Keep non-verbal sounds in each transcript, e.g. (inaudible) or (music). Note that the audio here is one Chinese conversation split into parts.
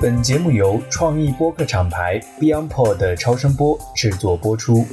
本节目由创意播客厂牌 BeyondPod 的超声波制作播出。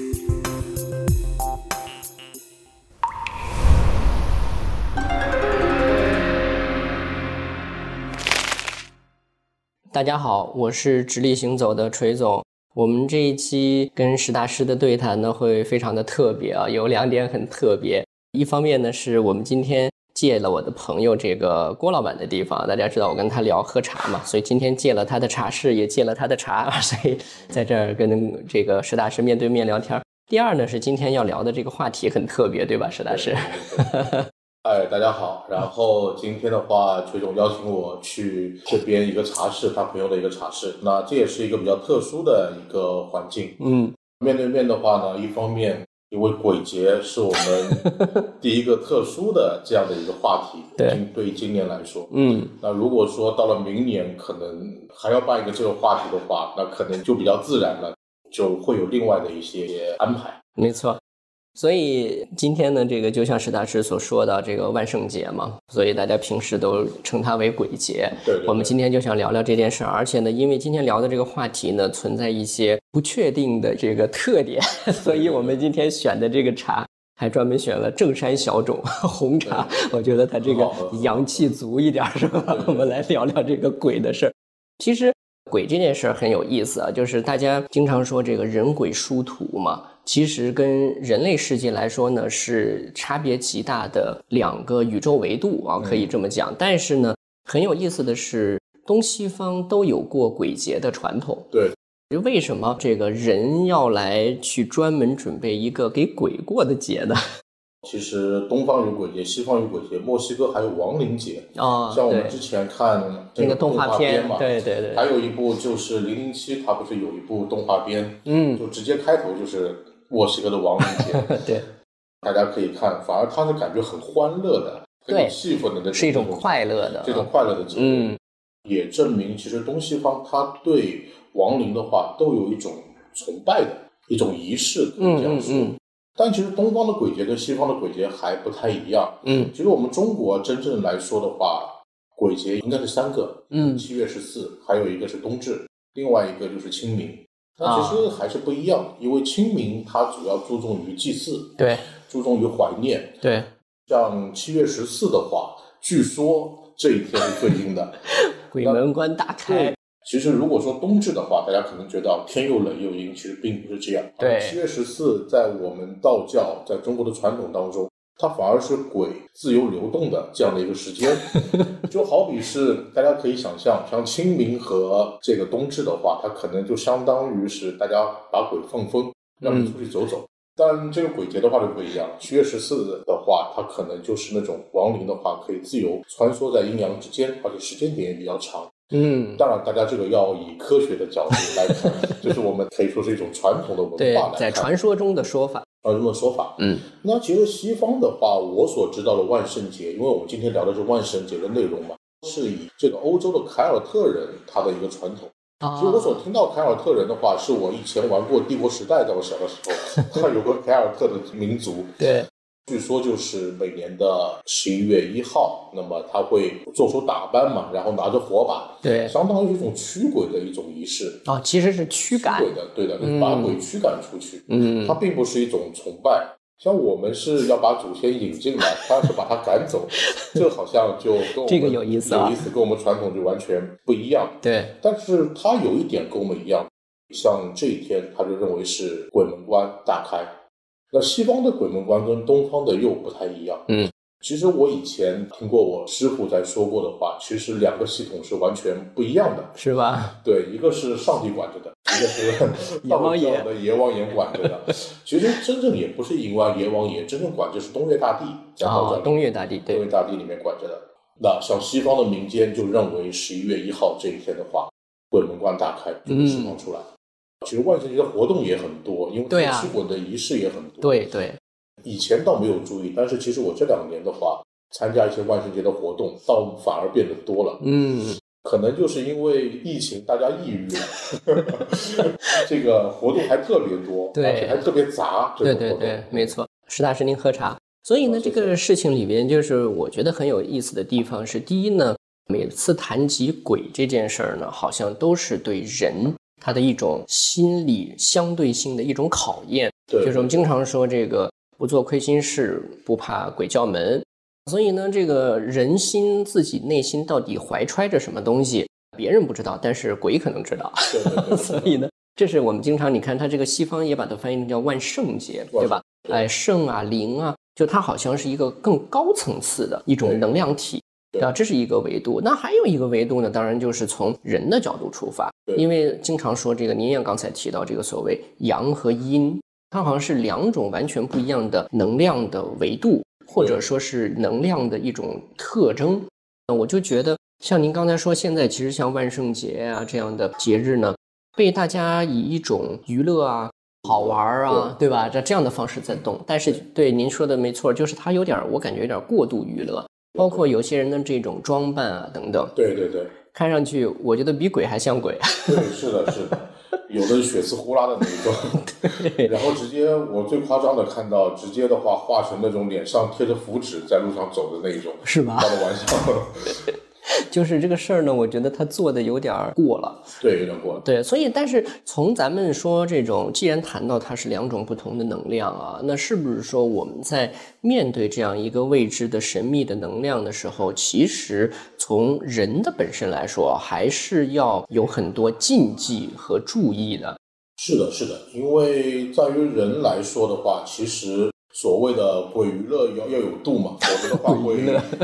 大家好，我是直立行走的锤总。我们这一期跟石大师的对谈呢，会非常的特别啊，有两点很特别。一方面呢，是我们今天借了我的朋友这个郭老板的地方，大家知道我跟他聊喝茶嘛，所以今天借了他的茶室，也借了他的茶，(laughs) 所以在这儿跟这个石大师面对面聊天。第二呢，是今天要聊的这个话题很特别，对吧，石大师？(laughs) 哎，大家好。然后今天的话，崔总邀请我去这边一个茶室，他朋友的一个茶室。那这也是一个比较特殊的一个环境。嗯，面对面的话呢，一方面因为鬼节是我们 (laughs) 第一个特殊的这样的一个话题，对，对于今年来说，嗯，那如果说到了明年，可能还要办一个这个话题的话，那可能就比较自然了，就会有另外的一些安排。没错。所以今天呢，这个就像史大师所说的，这个万圣节嘛，所以大家平时都称它为鬼节。对，我们今天就想聊聊这件事儿，而且呢，因为今天聊的这个话题呢，存在一些不确定的这个特点，(laughs) 所以我们今天选的这个茶还专门选了正山小种红茶，我觉得它这个阳气足一点，是吧？我们来聊聊这个鬼的事儿。其实鬼这件事儿很有意思啊，就是大家经常说这个人鬼殊途嘛。其实跟人类世界来说呢，是差别极大的两个宇宙维度啊，可以这么讲。但是呢，很有意思的是，东西方都有过鬼节的传统。对，为什么这个人要来去专门准备一个给鬼过的节呢？(laughs) 其实东方有鬼节，西方有鬼节，墨西哥还有亡灵节啊。像我们之前看那个动画片嘛，对对对，还有一部就是《零零七》，它不是有一部动画片，嗯，就直接开头就是。墨西哥的亡灵节，对，大家可以看，反而他是感觉很欢乐的，很有气氛的，那是一种快乐的，这种快乐的节日，也证明其实东西方他对亡灵的话都有一种崇拜的一种仪式，可以这样说。但其实东方的鬼节跟西方的鬼节还不太一样。嗯，其实我们中国真正来说的话，鬼节应该是三个，嗯，七月十四，还有一个是冬至，另外一个就是清明。那其实还是不一样，因为清明它主要注重于祭祀，对，注重于怀念，对。像七月十四的话，据说这一天是最阴的，(laughs) 鬼门关大开。其实如果说冬至的话，大家可能觉得天又冷又阴，其实并不是这样。对，七月十四在我们道教在中国的传统当中。它反而是鬼自由流动的这样的一个时间，(laughs) 就好比是大家可以想象，像清明和这个冬至的话，它可能就相当于是大家把鬼放风，让你出去走走。但这个鬼节的话就不一样，七月十四的话，它可能就是那种亡灵的话可以自由穿梭在阴阳之间，而且时间点也比较长。嗯，当然，大家这个要以科学的角度来看，(laughs) 就是我们可以说是一种传统的文化来在传说中的说法。啊，这么说法，嗯，那其实西方的话，我所知道的万圣节，因为我们今天聊的是万圣节的内容嘛，是以这个欧洲的凯尔特人他的一个传统。啊，其实我所听到凯尔特人的话，是我以前玩过帝国时代，在我小的时候，(laughs) 他有个凯尔特的民族。对。据说就是每年的十一月一号，那么他会做出打扮嘛，然后拿着火把，对，相当于一种驱鬼的一种仪式啊，其实是驱赶鬼的，对的，把鬼驱赶出去。嗯，它并不是一种崇拜，像我们是要把祖先引进来，他是把他赶走，这好像就跟这个有意思，有意思，跟我们传统就完全不一样。对，但是他有一点跟我们一样，像这一天他就认为是鬼门关大开。那西方的鬼门关跟东方的又不太一样。嗯，其实我以前听过我师傅在说过的话，其实两个系统是完全不一样的，是吧？对，一个是上帝管着的，一个是阎王爷的阎王爷管着的。其实真正也不是阎王阎王爷，真正管就是东岳大帝，在道教东岳大帝，东岳大帝里面管着的。那像西方的民间就认为十一月一号这一天的话，鬼门关大开，就会释放出来。其实万圣节的活动也很多，因为驱鬼的仪式也很多。对对，以前倒没有注意，但是其实我这两年的话，参加一些万圣节的活动，倒反而变得多了。嗯，可能就是因为疫情，大家抑郁了，(laughs) 这个活动还特别多，而且还特别杂。对对对，没错。实大实，您喝茶。所以呢，这个事情里边，就是我觉得很有意思的地方是，第一呢。每次谈及鬼这件事儿呢，好像都是对人他的一种心理相对性的一种考验。对，就是我们经常说这个不做亏心事，不怕鬼叫门。所以呢，这个人心自己内心到底怀揣着什么东西，别人不知道，但是鬼可能知道。对对对 (laughs) 所以呢，这是我们经常你看，它这个西方也把它翻译成叫万圣节，对吧？对哎，圣啊，灵啊，就它好像是一个更高层次的一种能量体。对啊，这是一个维度。那还有一个维度呢，当然就是从人的角度出发，因为经常说这个，您也刚才提到这个所谓阳和阴，它好像是两种完全不一样的能量的维度，或者说是能量的一种特征。那我就觉得，像您刚才说，现在其实像万圣节啊这样的节日呢，被大家以一种娱乐啊、好玩儿啊，对吧？这这样的方式在动。但是对您说的没错，就是它有点儿，我感觉有点儿过度娱乐，包括有些人的这种装扮啊等等，对对对。看上去我觉得比鬼还像鬼。对，是的，是的，有的血丝呼啦的那一种，(laughs) 然后直接我最夸张的看到，直接的话画成那种脸上贴着符纸在路上走的那一种，是吧？开的玩笑，(laughs) 就是这个事儿呢，我觉得他做的有点儿过了。对，有点过了。对，所以但是从咱们说这种，既然谈到它是两种不同的能量啊，那是不是说我们在面对这样一个未知的神秘的能量的时候，其实从人的本身来说，还是要有很多禁忌和注意的。是的，是的，因为在于人来说的话，其实所谓的鬼娱乐要要有度嘛，否则的话会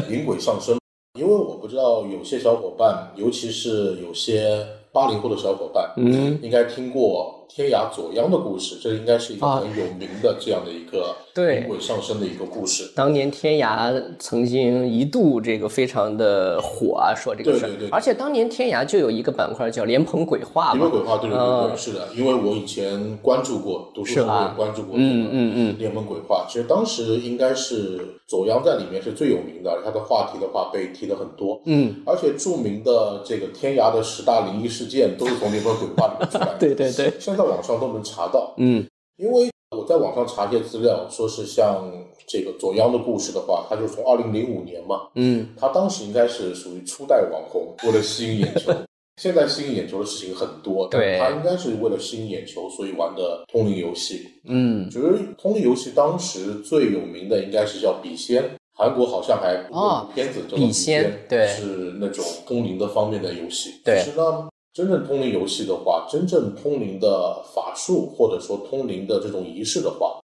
引鬼上身。因为我不知道有些小伙伴，尤其是有些八零后的小伙伴，嗯，应该听过天涯左央的故事，这应该是一个啊很有名的这样的一个对引鬼上身的一个故事。当年天涯曾经一度这个非常的火啊，说这个事儿，对对对而且当年天涯就有一个板块叫莲蓬鬼话嘛，因为鬼话，对对对是的，因为我以前关注过，读书时候也关注过，嗯嗯嗯，莲蓬鬼话，其实当时应该是左央在里面是最有名的，他的话题的话被提的很多，嗯，而且著名的这个天涯的十大灵异事件都是从莲蓬鬼话里面出来的，(laughs) 对对对，现在网上都能查到，嗯。因为我在网上查一些资料，说是像这个左央的故事的话，他就是从二零零五年嘛，嗯，他当时应该是属于初代网红，为了吸引眼球。(laughs) 现在吸引眼球的事情很多，对。他应该是为了吸引眼球，所以玩的通灵游戏。嗯，觉得通灵游戏当时最有名的应该是叫笔仙，韩国好像还有片子叫做笔仙，仙对。是那种通灵的方面的游戏。对。其实呢，真正通灵游戏的话，真正通灵的法术或者说通灵的这种仪式的话，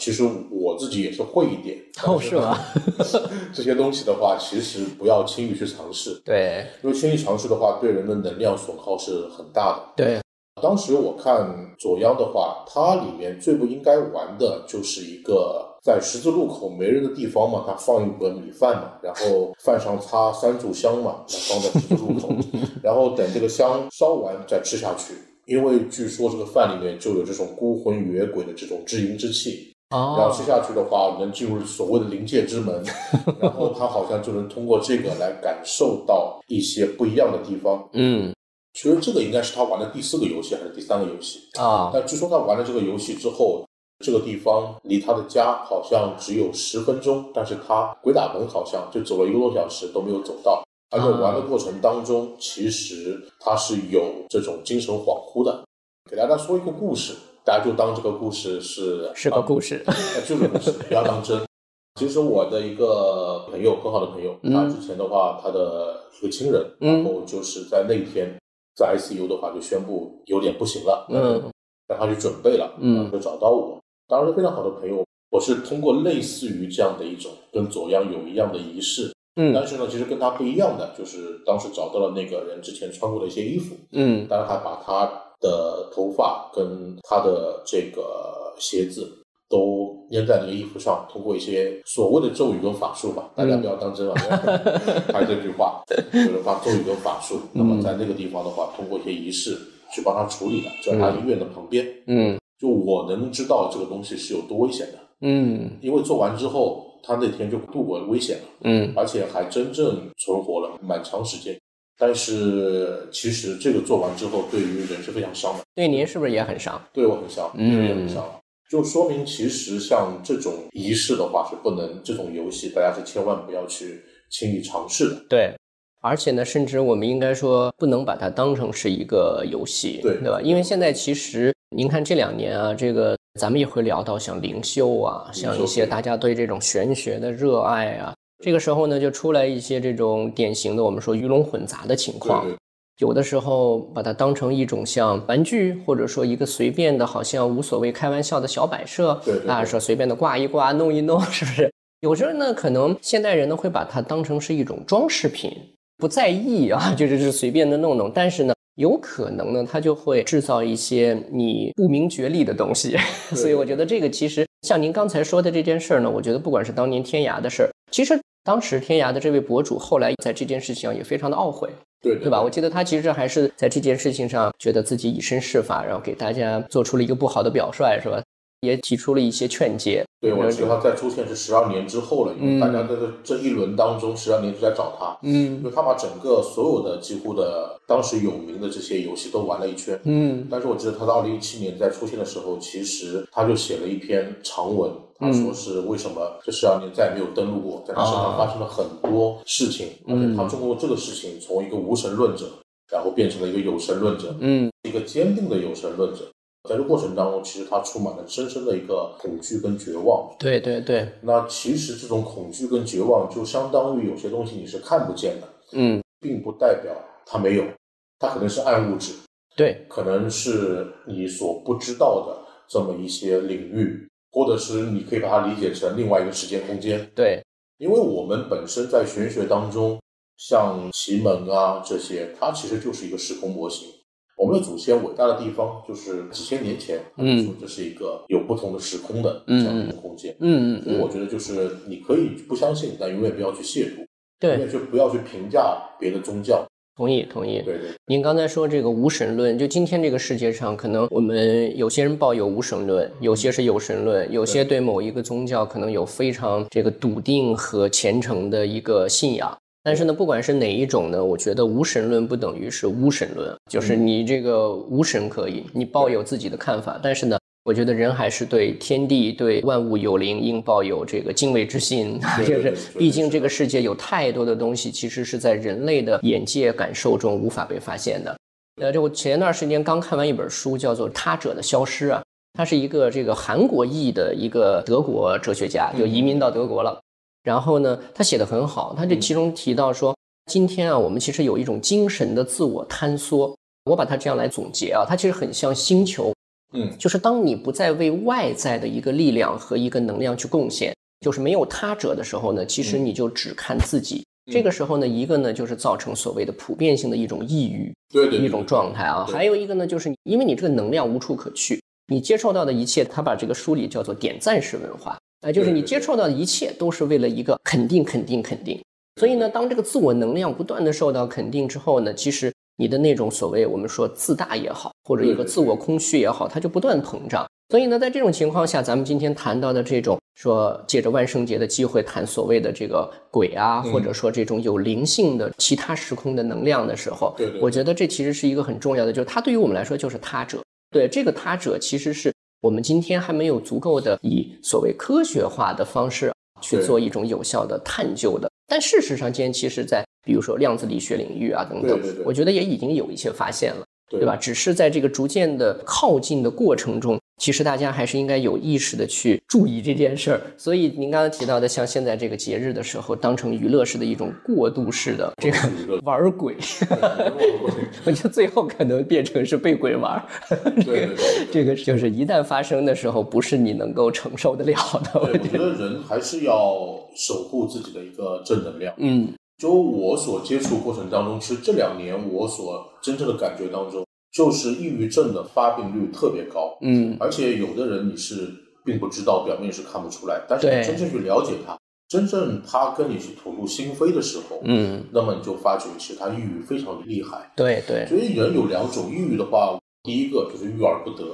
其实我自己也是会一点。哦，是吗？(laughs) 这些东西的话，其实不要轻易去尝试，对因为轻易尝试的话，对人的能量损耗是很大的。对，当时我看左央的话，它里面最不应该玩的就是一个在十字路口没人的地方嘛，它放一碗米饭嘛，然后饭上插三炷香嘛，放在十字路口，(laughs) 然后等这个香烧完再吃下去。因为据说这个饭里面就有这种孤魂野鬼的这种至阴之气，然后哦吃，下去的话，能进入所谓的灵界之门，(laughs) 然后他好像就能通过这个来感受到一些不一样的地方。嗯其实这个应该是他玩的第四个游戏还是第三个游戏？啊，但据说他玩了这个游戏之后，这个地方离他的家好像只有十分钟，但是他鬼打门好像就走了一个多小时都没有走到。而且玩的过程当中，其实他是有这种精神恍惚的。给大家说一个故事，大家就当这个故事是是个故事，呃就是故事，不要当真。其实我的一个朋友，很好的朋友，嗯他之前的话，他的一个亲人，嗯然后就是在那一天在 ICU 的话，就宣布有点不行了，嗯，让他去准备了，嗯。就找到我，当然是非常好的朋友。我是通过类似于这样的一种跟左阳有一样的仪式，嗯。但是呢，其实跟他不一样的，就是当时找到了那个人之前穿过的一些衣服，嗯。当然还把他的头发跟他的这个鞋子都粘在那个衣服上，通过一些所谓的咒语跟法术吧，大家不要当真啊，(laughs) 还是这句话，就是把咒语跟法术，那么在那个地方的话，通过一些仪式去帮他处理的，就在他医院的旁边，嗯就我能知道这个东西是有多危险的，嗯因为做完之后，他那天就度过了危险了。嗯而且还真正存活了蛮长时间。但是其实这个做完之后，对于人是非常伤的，对您是不是也很伤？对我很伤，嗯也很伤。就说明其实像这种仪式的话是不能，这种游戏大家是千万不要去轻易尝试的。对，而且呢，甚至我们应该说不能把它当成是一个游戏，对对吧？因为现在其实您看这两年啊，这个咱们也会聊到像灵修啊，像一些大家对这种玄学的热爱啊，这个时候呢，就出来一些这种典型的我们说鱼龙混杂的情况。对有的时候把它当成一种像玩具，或者说一个随便的，好像无所谓开玩笑的小摆设，对对对啊，说随便的挂一挂、弄一弄，是不是？有时候呢，可能现代人呢会把它当成是一种装饰品，不在意啊，(laughs) 就是是随便的弄弄。但是呢，有可能呢，它就会制造一些你不明觉厉的东西。(laughs) 所以我觉得这个其实像您刚才说的这件事儿呢，我觉得不管是当年天涯的事儿，其实当时天涯的这位博主后来在这件事情上也非常的懊悔。对对吧？我记得他其实还是在这件事情上觉得自己以身试法，然后给大家做出了一个不好的表率，是吧？也提出了一些劝诫。对，我记得他再出现是十二年之后了，因为大家在这这一轮当中，十二年都在找他，嗯因为他把整个所有的几乎的当时有名的这些游戏都玩了一圈。嗯但是我记得他在二零一七年在出现的时候，其实他就写了一篇长文，他说是为什么这十二年再也没有登录过，在他身上发生了很多事情，而且他通过这个事情从一个无神论者，然后变成了一个有神论者，嗯。一个坚定的有神论者。在这过程当中，其实他充满了深深的一个恐惧跟绝望。对对对，那其实这种恐惧跟绝望，就相当于有些东西你是看不见的，嗯。并不代表它没有，它可能是暗物质，对，可能是你所不知道的这么一些领域，或者是你可以把它理解成另外一个时间空间。对，因为我们本身在玄学当中，像奇门啊这些，它其实就是一个时空模型。我们的祖先伟大的地方，就是几千年前，他们说这是一个有不同的时空的这样一个空间。嗯嗯嗯，所以我觉得就是你可以不相信，但永远不要去亵渎，对永对，远去不要去评价别的宗教。同意同意。对对您刚才说这个无神论，就今天这个世界上，可能我们有些人抱有无神论，有些是有神论，有些对某一个宗教可能有非常这个笃定和虔诚的一个信仰。但是呢，不管是哪一种呢，我觉得无神论不等于是无神论，就是你这个无神可以，你抱有自己的看法，但是呢。我觉得人还是对天地、对万物有灵应抱有这个敬畏之心，(laughs) 就是毕竟这个世界有太多的东西，其实是在人类的眼界感受中无法被发现的。呃，这我前段时间刚看完一本书，叫做《他者的消失》啊，他是一个这个韩国裔的一个德国哲学家，就移民到德国了。然后呢，他写的很好，他这其中提到说，今天啊，我们其实有一种精神的自我坍缩。我把它这样来总结啊，它其实很像星球，嗯，就是当你不再为外在的一个力量和一个能量去贡献，就是没有他者的时候呢，其实你就只看自己。这个时候呢，一个呢就是造成所谓的普遍性的一种抑郁，对对对一种状态啊。还有一个呢，就是因为你这个能量无处可去，你接受到的一切，他把这个梳理叫做点赞式文化，啊，就是你接受到的一切都是为了一个肯定、肯定、肯定。所以呢，当这个自我能量不断的受到肯定之后呢，其实你的那种所谓我们说自大也好，或者一个自我空虚也好，它就不断膨胀。所以呢，在这种情况下，咱们今天谈到的这种说借着万圣节的机会谈所谓的这个鬼啊，嗯或者说这种有灵性的其他时空的能量的时候，我觉得这其实是一个很重要的，就是它对于我们来说就是他者。对这个他者，其实是我们今天还没有足够的以所谓科学化的方式去做一种有效的探究的。但事实上，今天其实在比如说量子力学领域啊等等，对对对我觉得也已经有一些发现了。对对吧？？只是在这个逐渐的靠近的过程中，其实大家还是应该有意识的去注意这件事儿。所以您刚才提到的，像现在这个节日的时候，当成娱乐式的一种过渡式的这个 (laughs) 玩鬼，(laughs) 我觉得最后可能变成是被鬼玩儿。对对 (laughs) 这个就是一旦发生的时候，不是你能够承受得了的。我觉得人还是要守护自己的一个正能量。嗯就我所接触过程当中，其实这两年我所真正的感觉当中，就是抑郁症的发病率特别高，嗯，而且有的人你是并不知道，表面是看不出来，但是你真正去了解他，真正他跟你去吐露心扉的时候，嗯，那么你就发觉其实他抑郁非常厉害。对对，所以人有两种抑郁的话，第一个就是郁而不得，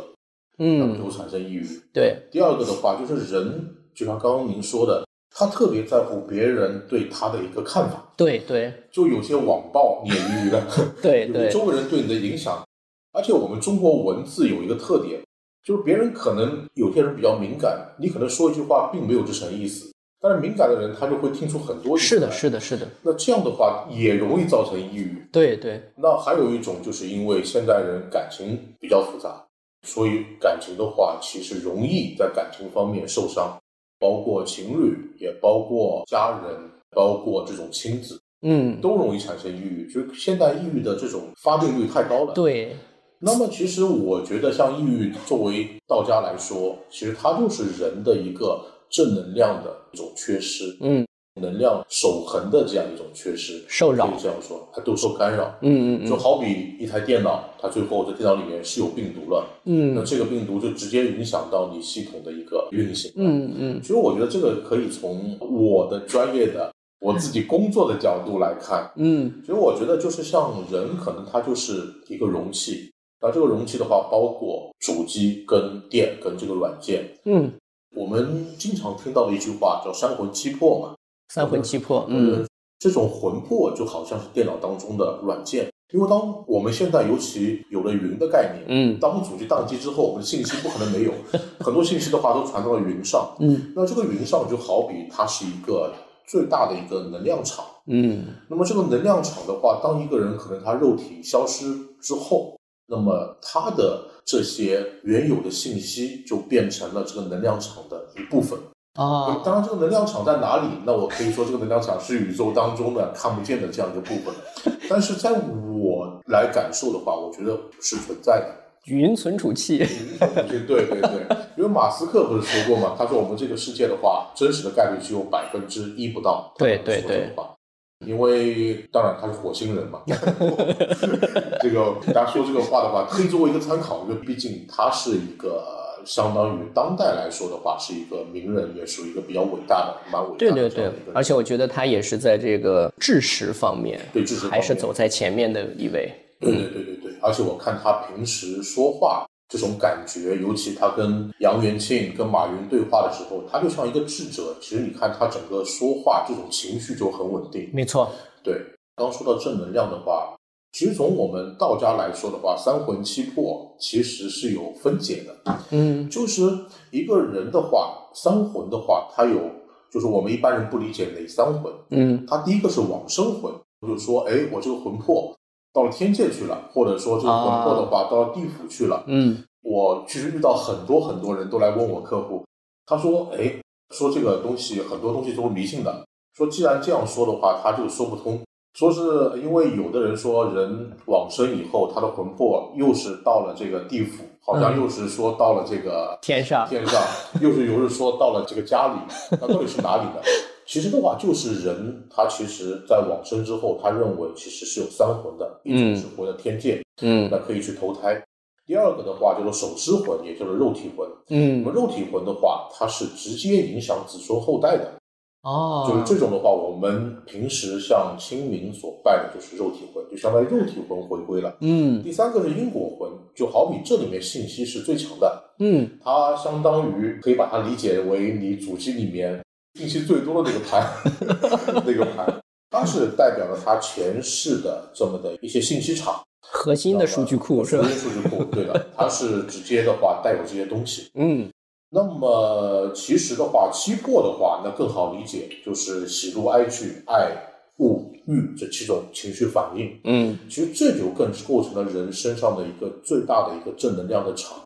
那么就嗯，会产生抑郁。对，第二个的话，就是人就像刚刚您说的，他特别在乎别人对他的一个看法。对对就有些网暴你也抑郁了，对对，(laughs) 周围人对你的影响。而且我们中国文字有一个特点，就是别人可能有些人比较敏感，你可能说一句话并没有这层意思，但是敏感的人他就会听出很多。是的，是的，是的。那这样的话也容易造成抑郁。对对。那还有一种就是因为现代人感情比较复杂，所以感情的话其实容易在感情方面受伤，包括情侣，也包括家人，包括这种亲子，嗯，都容易产生抑郁。就是现在抑郁的这种发病率太高了。对。那么其实我觉得，像抑郁作为道家来说，其实它就是人的一个正能量的一种缺失，嗯，能量守恒的这样一种缺失，受扰，可以这样说，它都受干扰，嗯嗯嗯，就好比一台电脑，它最后在电脑里面是有病毒了，嗯，那这个病毒就直接影响到你系统的一个运行，嗯嗯，其实我觉得这个可以从我的专业的我自己工作的角度来看，嗯，其实我觉得就是像人，可能他就是一个容器。那这个容器的话，包括主机跟电跟这个软件。嗯，我们经常听到的一句话叫“三魂七魄”嘛。三魂七魄，嗯，这种魂魄就好像是电脑当中的软件，因为当我们现在尤其有了云的概念，嗯，当主机宕机之后，我们的信息不可能没有，(laughs) 很多信息的话都传到了云上。嗯，那这个云上就好比它是一个最大的一个能量场。嗯，那么这个能量场的话，当一个人可能他肉体消失之后。那么它的这些原有的信息就变成了这个能量场的一部分啊。当然，这个能量场在哪里？那我可以说，这个能量场是宇宙当中的看不见的这样一个部分。但是在我来感受的话，我觉得是存在的。云存储器。云存储器，对对对。因为马斯克不是说过嘛？他说我们这个世界的话，真实的概率只有百分之一不到。对对对。因为当然他是火星人嘛，(laughs) 这个大家说这个话的话，可以作为一个参考，因为毕竟他是一个相当于当代来说的话，是一个名人，也属于一个比较伟大的、蛮伟大的。对对对，而且我觉得他也是在这个知识方面，对知识还是走在前面的一位。对对对对对，而且我看他平时说话。这种感觉，尤其他跟杨元庆、跟马云对话的时候，他就像一个智者。其实你看他整个说话，这种情绪就很稳定。没错，对。刚说到正能量的话，其实从我们道家来说的话，三魂七魄其实是有分解的。嗯，就是一个人的话，三魂的话，他有，就是我们一般人不理解哪三魂。嗯，他第一个是往生魂，就是说，哎，我这个魂魄。到了天界去了，或者说这个魂魄的话到了地府去了。嗯，我其实遇到很多很多人都来问我客户，他说：“哎，说这个东西很多东西都是迷信的。说既然这样说的话，他就说不通。说是因为有的人说人往生以后，他的魂魄又是到了这个地府，好像又是说到了这个天上，天上又是又是说到了这个家里，那到底是哪里呢？” (laughs) 其实的话，就是人他其实，在往生之后，他认为其实是有三魂的，一种是魂的天界，嗯，那可以去投胎；第二个的话叫做手尸魂，也就是肉体魂，嗯，那么肉体魂的话，它是直接影响子孙后代的，哦，就是这种的话，我们平时像清明所拜的就是肉体魂，就相当于肉体魂回归了，嗯，第三个是因果魂，就好比这里面信息是最强的，嗯，它相当于可以把它理解为你主机里面。信息最多的那个盘，(laughs) 那个盘，它是代表了它前世的这么的一些信息场，核心的数据库是吧？核心数据库，对的，它是直接的话带有这些东西。嗯，那么其实的话，七魄的话，那更好理解，就是喜怒哀惧、爱恶欲这七种情绪反应。嗯，其实这就更是构成了人身上的一个最大的一个正能量的场。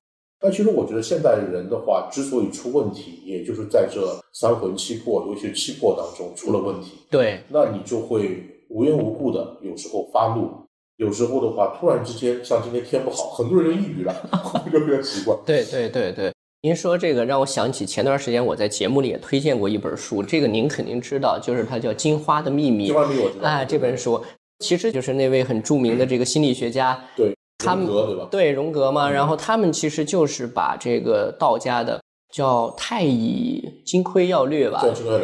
但其实我觉得现代人的话，之所以出问题，也就是在这三魂七魄，尤其是七魄当中出了问题。对，那你就会无缘无故的，有时候发怒，有时候的话，突然之间，像今天天不好，很多人就抑郁了，就比较奇怪。对对对对，您说这个让我想起前段时间我在节目里也推荐过一本书，这个您肯定知道，就是它叫《金花的秘密》。金花秘密我知道。哎，这本书其实就是那位很著名的这个心理学家。对。荣格对吧？对荣格嘛，然后他们其实就是把这个道家的叫《太乙金匮要略》吧，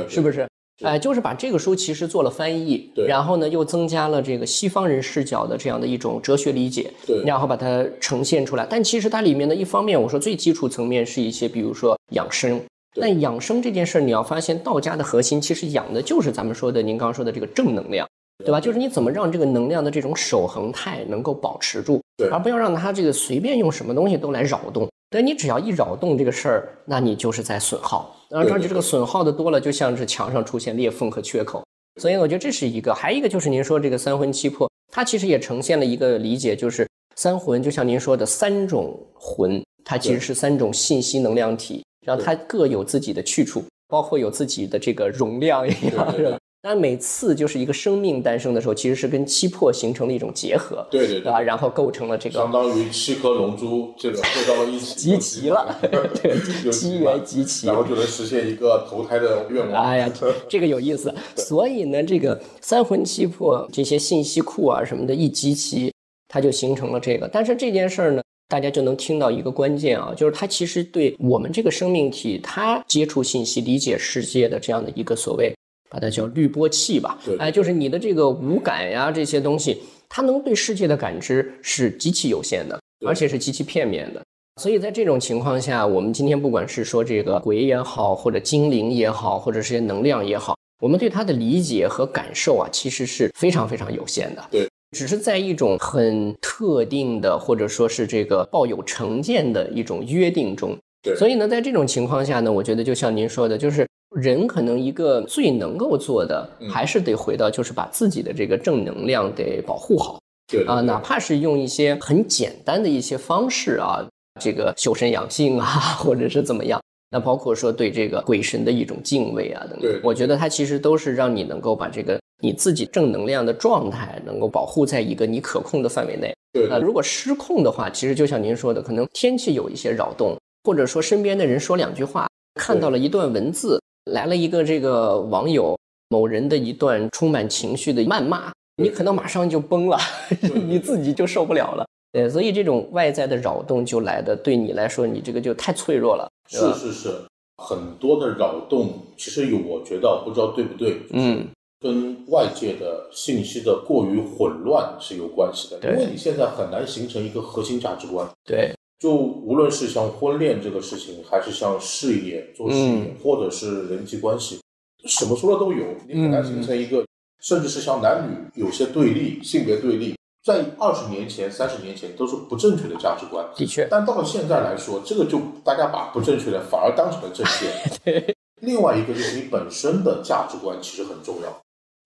是不是？哎，就是把这个书其实做了翻译，对，然后呢又增加了这个西方人视角的这样的一种哲学理解，对，然后把它呈现出来。但其实它里面的一方面，我说最基础层面是一些，比如说养生。但养生这件事儿，你要发现道家的核心其实养的就是咱们说的您刚刚说的这个正能量。对吧？就是你怎么让这个能量的这种守恒态能够保持住，对，而不要让它这个随便用什么东西都来扰动。但你只要一扰动这个事儿，那你就是在损耗。然后而且这个损耗的多了，就像是墙上出现裂缝和缺口。所以我觉得这是一个，还有一个就是您说这个三魂七魄，它其实也呈现了一个理解，就是三魂就像您说的三种魂，它其实是三种信息能量体，然后它各有自己的去处，包括有自己的这个容量一样。但每次就是一个生命诞生的时候，其实是跟七魄形成了一种结合，对对对，啊，然后构成了这个，相当于七颗龙珠这个汇到了一起，集齐了，(laughs) 对，机缘集齐，然后就能实现一个投胎的愿望。哎呀，这个有意思。所以呢，这个三魂七魄这些信息库啊什么的，一集齐，它就形成了这个。但是这件事儿呢，大家就能听到一个关键啊，就是它其实对我们这个生命体，它接触信息、理解世界的这样的一个所谓。把它叫滤波器吧，哎，就是你的这个五感呀，这些东西，它能对世界的感知是极其有限的，而且是极其片面的。所以在这种情况下，我们今天不管是说这个鬼也好，或者精灵也好，或者是些能量也好，我们对它的理解和感受啊，其实是非常非常有限的。对，只是在一种很特定的，或者说是这个抱有成见的一种约定中。对，所以呢，在这种情况下呢，我觉得就像您说的，就是。人可能一个最能够做的，还是得回到，就是把自己的这个正能量得保护好。对啊，哪怕是用一些很简单的一些方式啊，这个修身养性啊，(laughs) 或者是怎么样，那包括说对这个鬼神的一种敬畏啊等等，我觉得它其实都是让你能够把这个你自己正能量的状态能够保护在一个你可控的范围内。对啊，如果失控的话，其实就像您说的，可能天气有一些扰动，或者说身边的人说两句话，看到了一段文字。来了一个这个网友某人的一段充满情绪的谩骂，你可能马上就崩了，(laughs) 你自己就受不了了。对，所以这种外在的扰动就来的，对你来说，你这个就太脆弱了。是是是，很多的扰动，其实有我觉得不知道对不对，嗯，跟外界的信息的过于混乱是有关系的。因为你现在很难形成一个核心价值观。对。就无论是像婚恋这个事情，还是像事业做事业，或者是人际关系，什么说的都有。你很难形成一个，甚至是像男女有些对立、性别对立，在二十年前、三十年前都是不正确的价值观。的确，但到了现在来说，这个就大家把不正确的反而当成了正确。(laughs) 另外一个就是你本身的价值观其实很重要，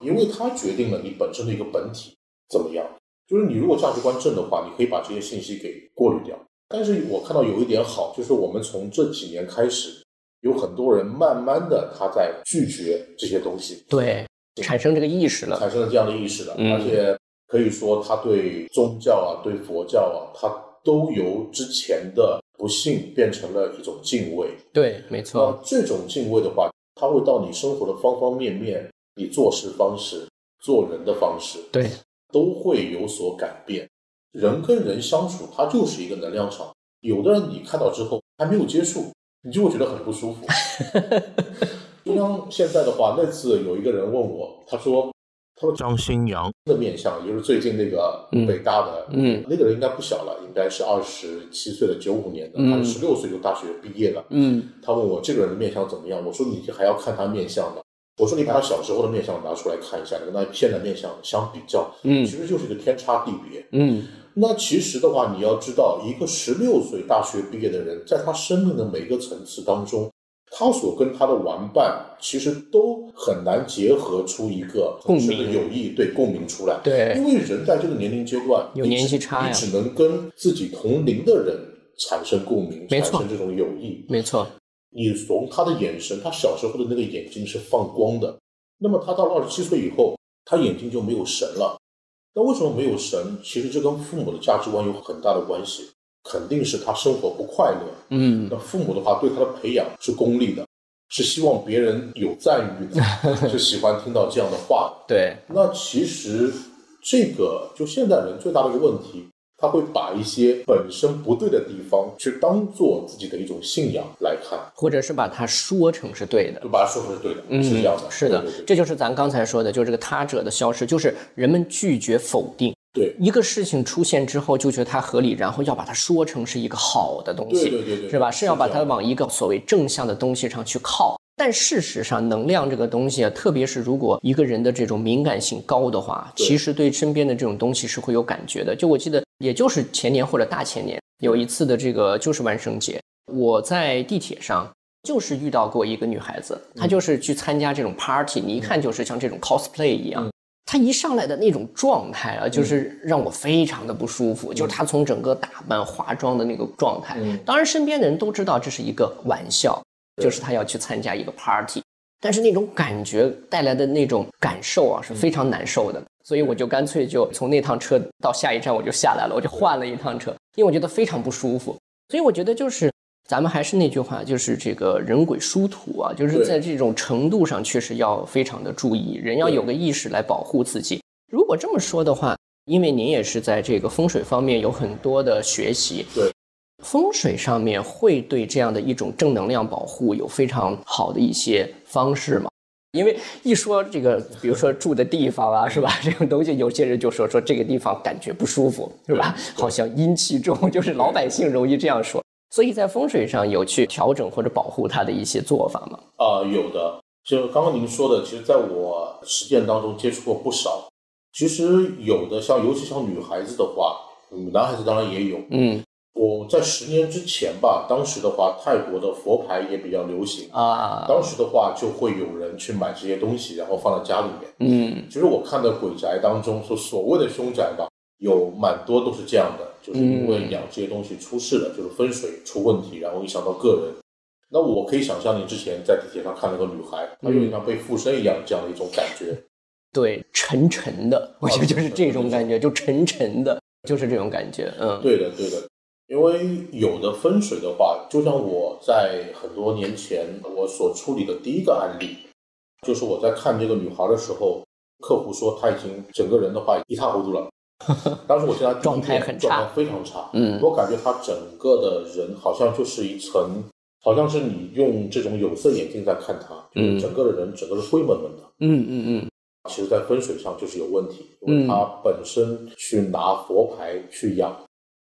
因为它决定了你本身的一个本体怎么样。就是你如果价值观正的话，你可以把这些信息给过滤掉。但是我看到有一点好，就是我们从这几年开始，有很多人慢慢的他在拒绝这些东西，对，产生这个意识了，产生了这样的意识了，而且可以说他对宗教啊，对佛教啊，他都由之前的不信变成了一种敬畏，对，没错。这种敬畏的话，它会到你生活的方方面面，你做事方式、做人的方式，对，都会有所改变。人跟人相处，它就是一个能量场。有的人你看到之后还没有接触，你就会觉得很不舒服。(laughs) 就像现在的话，那次有一个人问我，他说：“他说张新阳的面相，也就是最近那个北大的，嗯，那个人应该不小了，应该是二十七岁的，九五年的，他十六岁就大学毕业了。嗯，他问我这个人的面相怎么样？我说你还要看他面相呢。我说你把他小时候的面相拿出来看一下，跟他现在面相相比较，嗯，其实就是一个天差地别。嗯。那其实的话，你要知道，一个十六岁大学毕业的人，在他生命的每个层次当中，他所跟他的玩伴，其实都很难结合出一个共鸣友谊，对共鸣出来。对，因为人在这个年龄阶段有年纪差呀，你只能跟自己同龄的人产生共鸣，产生这种友谊。没错，你从他的眼神，他小时候的那个眼睛是放光的，那么他到了二十七岁以后，他眼睛就没有神了。那为什么没有神？其实这跟父母的价值观有很大的关系，肯定是他生活不快乐。嗯，那父母的话对他的培养是功利的，是希望别人有赞誉的，是喜欢听到这样的话。(laughs) 对，那其实这个就现代人最大的一个问题。他会把一些本身不对的地方，去当做自己的一种信仰来看，或者是把它说成是对的，就把它说成是对的，是这样的。是的，这就是咱刚才说的，就是这个他者的消失，就是人们拒绝否定。对一个事情出现之后，就觉得它合理，然后要把它说成是一个好的东西，对对对，是吧？是要把它往一个所谓正向的东西上去靠。但事实上，能量这个东西啊，特别是如果一个人的这种敏感性高的话，其实对身边的这种东西是会有感觉的。就我记得，也就是前年或者大前年，有一次的这个就是万圣节，我在地铁上就是遇到过一个女孩子，她就是去参加这种 party，你一看就是像这种 cosplay 一样。她一上来的那种状态啊，就是让我非常的不舒服。就是她从整个打扮、化妆的那个状态，当然身边的人都知道这是一个玩笑，就是他要去参加一个 party，但是那种感觉带来的那种感受啊，是非常难受的。所以我就干脆就从那趟车到下一站我就下来了，我就换了一趟车，因为我觉得非常不舒服。所以我觉得就是咱们还是那句话，就是这个人鬼殊途啊，就是在这种程度上确实要非常的注意，人要有个意识来保护自己。如果这么说的话，因为您也是在这个风水方面有很多的学习，对，风水上面会对这样的一种正能量保护有非常好的一些方式吗？因为一说这个，比如说住的地方啊，是吧？(laughs) 这种东西，有些人就说说这个地方感觉不舒服，是吧？好像阴气重，(laughs) 就是老百姓容易这样说。所以在风水上有去调整或者保护它的一些做法吗？啊，有的。就刚刚您说的，其实在我实践当中接触过不少。其实有的像，尤其像女孩子的话，男孩子当然也有。嗯。我在十年之前吧，当时的话，泰国的佛牌也比较流行啊。当时的话，就会有人去买这些东西，然后放在家里面。嗯，其实我看的鬼宅当中，说所谓的凶宅吧，有蛮多都是这样的，就是因为养这些东西出事了，就是风水出问题，然后影响到个人。那我可以想象，你之前在地铁上看那个女孩，她有点像被附身一样这样的一种感觉。对，沉沉的，我觉得就是这种感觉，就沉沉的，就是这种感觉。嗯，对的，对的。因为有的风水的话，就像我在很多年前我所处理的第一个案例，就是我在看这个女孩的时候，客户说她已经整个人的话一塌糊涂了。(laughs) 当时我见她状态很差，状态非常差。嗯，我感觉她整个的人好像就是一层，好像是你用这种有色眼镜在看她，就是整个的人整个是灰蒙蒙的。嗯嗯嗯。其实，在风水上就是有问题，因为她本身去拿佛牌去养。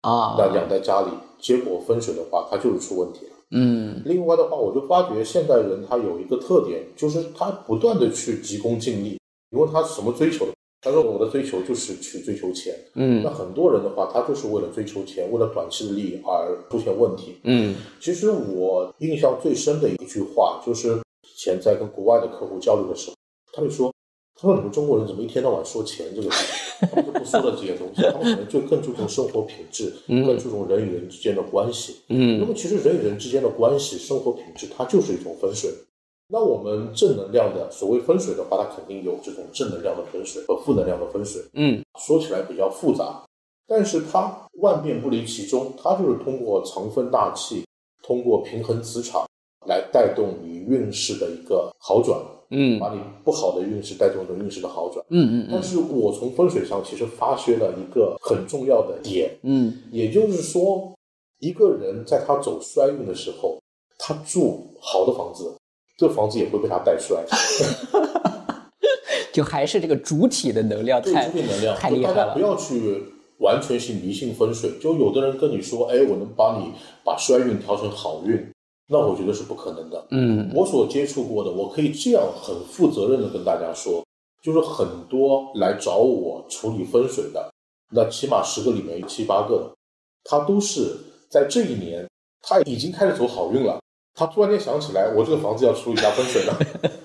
啊，那养在家里，结果风水的话，它就是出问题了。嗯，另外的话，我就发觉现代人他有一个特点，就是他不断的去急功近利。你问他什么追求？他说我的追求就是去追求钱。嗯，那很多人的话，他就是为了追求钱，为了短期的利益而出现问题。嗯，其实我印象最深的一句话，就是以前在跟国外的客户交流的时候，他就说。他说：“你们中国人怎么一天到晚说钱这个事情？他们就不说的这些东西，他们可能就更注重生活品质，更注重人与人之间的关系。嗯，那么其实人与人之间的关系、生活品质，它就是一种风水。那我们正能量的所谓风水的话，它肯定有这种正能量的风水和负能量的风水。嗯，说起来比较复杂，但是它万变不离其宗，它就是通过藏风纳气，通过平衡磁场来带动你运势的一个好转。”嗯，把你不好的运势带动成运势的好转。嗯嗯。但是我从风水上其实发掘了一个很重要的点。嗯。也就是说，一个人在他走衰运的时候，他住好的房子，这房子也会被他带衰。(laughs) 就还是这个主体的能量太主体能量太厉害了。不要去完全性迷信风水。就有的人跟你说，哎，我能帮你把衰运调成好运。那我觉得是不可能的。嗯，我所接触过的，我可以这样很负责任的跟大家说，就是很多来找我处理风水的，那起码十个里面有七八个，他都是在这一年他已经开始走好运了，他突然间想起来，我这个房子要处理一下风水了，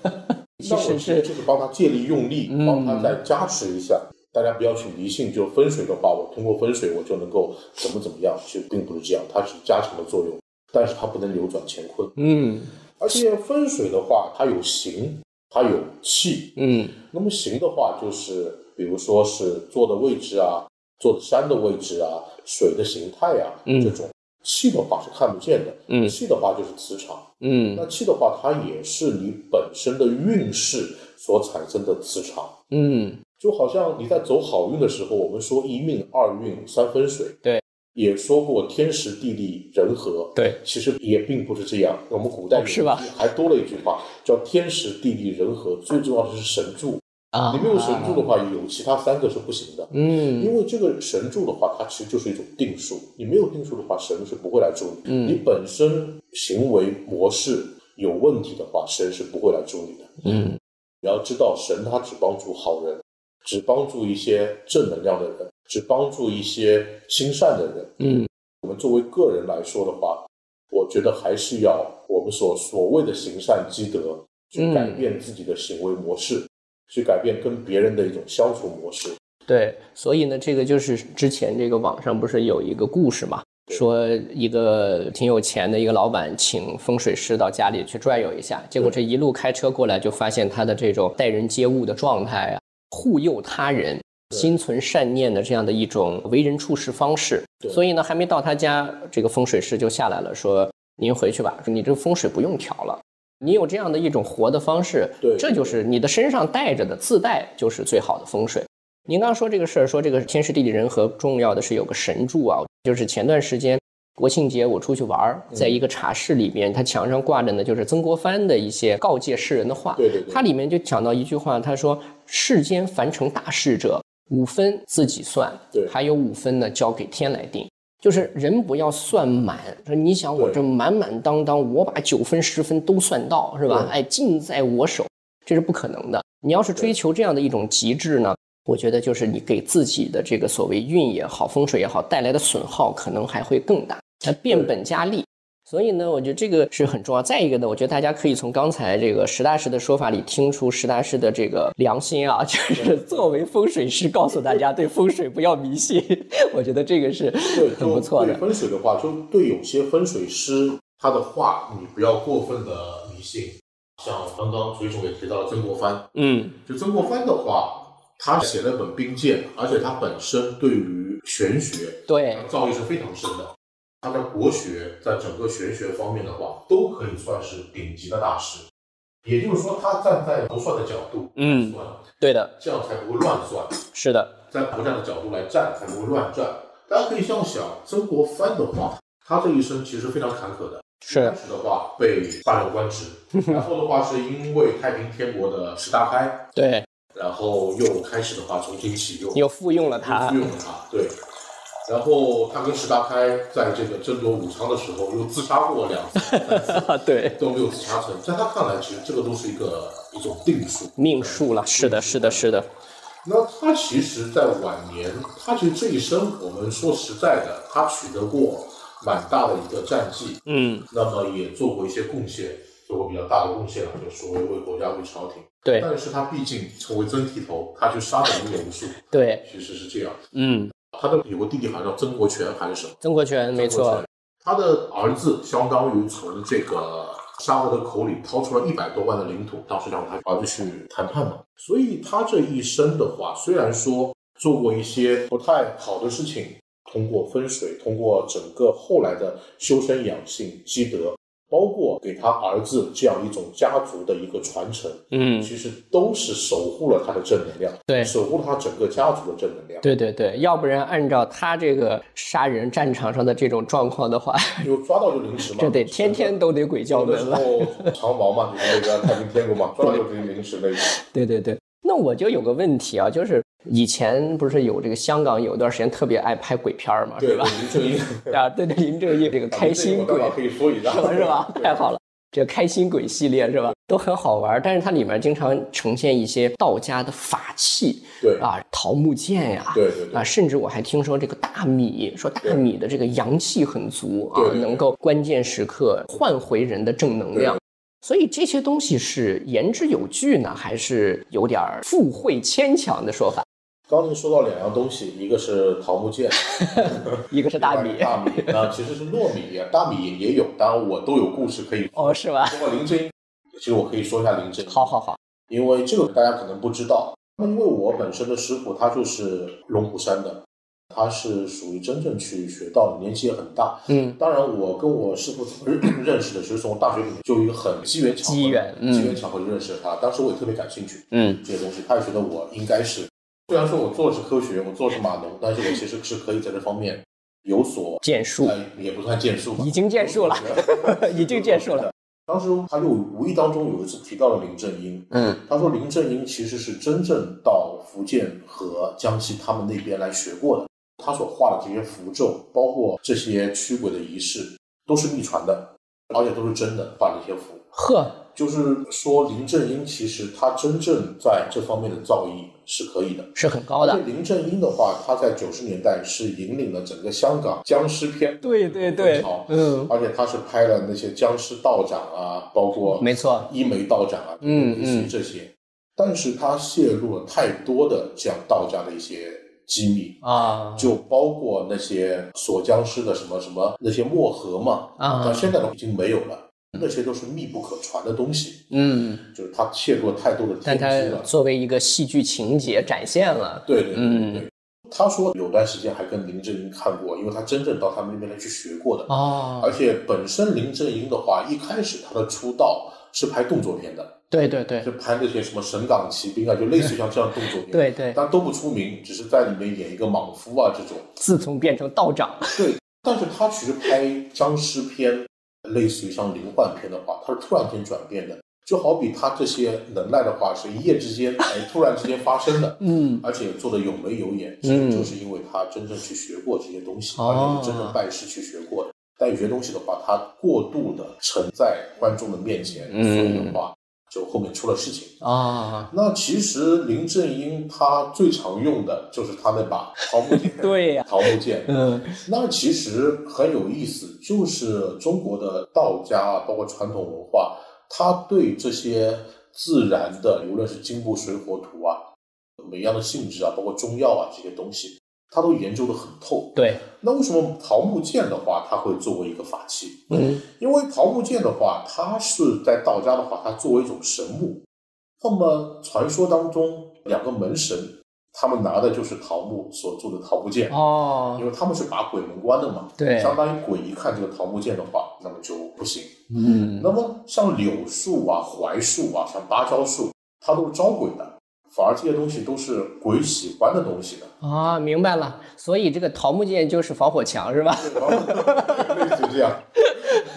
(laughs) 那我其实就是帮他借力用力，帮他再加持一下。大家不要去迷信，就风水的话，我通过风水我就能够怎么怎么样，其实并不是这样，它是加成的作用。但是它不能扭转乾坤，嗯，而且风水的话，它有形，它有气，嗯，那么形的话，就是比如说是坐的位置啊，坐的山的位置啊，水的形态啊，这种气的话是看不见的，嗯，气的话就是磁场，嗯，那气的话，它也是你本身的运势所产生的磁场，嗯，就好像你在走好运的时候，我们说一运二运三风水，对。也说过天时地利人和，对，其实也并不是这样。我们古代是吧？还多了一句话，叫天时地利人和，最重要的是神助啊。你没有神助的话，有其他三个是不行的。嗯，因为这个神助的话，它其实就是一种定数。你没有定数的话，神是不会来助你。嗯，你本身行为模式有问题的话，神是不会来助你的。嗯，你要知道，神他只帮助好人，只帮助一些正能量的人。只帮助一些心善的人。嗯，我们作为个人来说的话，我觉得还是要我们所所谓的行善积德，去改变自己的行为模式，去改变跟别人的一种相处模式。对，所以呢，这个就是之前这个网上不是有一个故事嘛，说一个挺有钱的一个老板请风水师到家里去转悠一下，结果这一路开车过来就发现他的这种待人接物的状态啊，护佑他人、心存善念的这样的一种为人处事方式。所以呢，还没到他家，这个风水师就下来了，说您回去吧，说你这个风水不用调了，你有这样的一种活的方式，对这就是你的身上带着的自带就是最好的风水。您刚刚说这个事儿，说这个天时地利人和，重要的是有个神助啊。就是前段时间国庆节我出去玩儿，在一个茶室里面，他墙上挂着呢，就是曾国藩的一些告诫世人的话。对对对它里面就讲到一句话，他说：“世间凡成大事者，五分自己算，对还有五分呢交给天来定。”就是人不要算满，说你想我这满满当当，我把九分十分都算到，是吧？对哎，尽在我手，这是不可能的。你要是追求这样的一种极致呢，我觉得就是你给自己的这个所谓运也好、风水也好带来的损耗可能还会更大，它变本加厉。所以呢，我觉得这个是很重要。再一个呢，我觉得大家可以从刚才这个石大师的说法里听出石大师的这个良心啊，(laughs) 就是作为风水师告诉大家对风水不要迷信。我觉得这个是，很不错的对。风水的话，就对有些风水师他的话，你不要过分的迷信。像刚刚崔总也提到了曾国藩，嗯，就曾国藩的话，他写了本兵谏，而且他本身对于玄学对，造诣是非常深的。他的国学在整个玄学方面的话，都可以算是顶级的大师。也就是说，他站在不算的角度嗯算，对的，这样才不会乱算。是的，在不站的角度来站，才不会乱站。大家可以这样想，曾国藩的话，他这一生其实非常坎坷的。是开始的话被罢了官职，(laughs) 然后的话是因为太平天国的石达开，对，然后又开始的话重新启用，又复用了他又，复用了他，对。然后他跟石达开在这个争夺武昌的时候，又自杀过两次、三次，对，都没有自杀成。在他看来，其实这个都是一个一种定数。命数了，是的，是的，是的，那他其实，在晚年，他其实这一生，我们说实在的，他取得过蛮大的一个战绩，嗯，那么也做过一些贡献，做过比较大的贡献了，就所谓为国家为朝廷。对，但是他毕竟成为曾剃头，他去杀的人也无数，对，其实是这样。嗯，他的有个弟弟好像叫曾国荃还是什么？曾国荃没错他的儿子相当于从这个沙俄的口里掏出了一百多万的领土，当时让他儿子去谈判嘛。所以他这一生的话，虽然说做过一些不太好的事情，通过分水，通过整个后来的修身养性、积德，包括给他儿子这样一种家族的一个传承，嗯，其实都是守护了他的正能量，对守护了他整个家族的正能量。对对对，要不然按照他这个杀人战场上的这种状况的话，就抓到就凌迟嘛，这得天天都得鬼叫门了。候长毛嘛，就是那个太平天国嘛，抓到就可以凌迟那个。(laughs) 对对对，那我就有个问题啊，就是以前不是有这个香港有一段时间特别爱拍鬼片儿嘛，对是吧？林正英，(laughs) 啊，对对，林正英这个开心鬼可以说一下，是吧？(laughs) 太好了。这个开心鬼系列是吧，都很好玩，但是它里面经常呈现一些道家的法器，对啊，桃木剑呀，对对对啊，甚至我还听说这个大米，说大米的这个阳气很足啊能够关键时刻换回人的正能量。所以这些东西是言之有据呢，还是有点儿附会牵强的说法？刚才说到两样东西，一个是桃木剑，(laughs) 一个是大米，大米啊其实是糯米，大米也有，当然我都有故事可以。哦，是吧？说到林正英，其实我可以说一下林正英，好好好，因为这个大家可能不知道。那因为我本身的师傅他就是龙虎山的，他是属于真正去学道的，年纪也很大。嗯，当然，我跟我师傅认 (coughs) 认识的，其实从大学里面就有一个很机缘巧合，机缘嗯机缘巧合就认识了他。当时我也特别感兴趣嗯，这些东西，他也觉得我应该是，虽然说我做的是科学，我做的是码农，但是我其实是可以在这方面有所建树呃，也不算建树吧，已经建树了 (laughs) 已经建树了。当时他就无意当中有一次提到了林正英，嗯，他说林正英其实是真正到福建和江西他们那边来学过的，他所画的这些符咒，包括这些驱鬼的仪式，都是秘传的，而且都是真的画的一些符。呵，就是说林正英其实他真正在这方面的造诣是可以的。是很高的而且。林正英的话，他在九十年代是引领了整个香港僵尸片，对对对好，嗯，而且他是拍了那些僵尸道长啊，包括没错，一眉道长啊，嗯嗯这些。但是他泄露了太多的这样道家的一些机密，啊，就包括那些锁僵尸的什么什么那些墨盒嘛，啊到现在都已经没有了，那些都是密不可传的东西，嗯，就是他泄露了太多的但天机了。它作为一个戏剧情节展现了，对对对嗯对对。他说有段时间还跟林正英看过，因为他真正到他们那边来去学过的。哦，而且本身林正英的话，一开始他的出道是拍动作片的，对对对就拍那些什么神港奇兵啊，就类似于像这样动作片。(laughs) 对对，但都不出名，只是在里面演一个莽夫啊这种。自从变成道长，对，但是他其实拍僵尸片，类似于像灵幻片的话，它是突然间转变的。就好比他这些能耐的话，是一夜之间，哎，突然之间发生的，(laughs) 嗯，而且做的有眉有眼，其嗯实就是因为他真正去学过这些东西，哦而且是真正拜师去学过的。但有些东西的话，他过度的呈在观众的面前，嗯所以的话，就后面出了事情。啊，那其实林正英他最常用的就是他那把桃木剑，(laughs) 对呀桃木剑。嗯那其实很有意思，就是中国的道家啊，包括传统文化，他对这些自然的，无论是金木水火土啊，每样的性质啊，包括中药啊这些东西，他都研究的很透。对，那为什么桃木剑的话，它会作为一个法器？嗯因为桃木剑的话，它是在道家的话，它作为一种神木。那么传说当中，两个门神，他们拿的就是桃木所做的桃木剑。哦因，为他们是把鬼门关的嘛，对相当于鬼一看这个桃木剑的话，那么就不行。嗯那么像柳树啊、槐树啊、像芭蕉树，它都是招鬼的，反而这些东西都是鬼喜欢的东西的，啊，明白了，所以这个桃木剑就是防火墙是吧？类似于这样，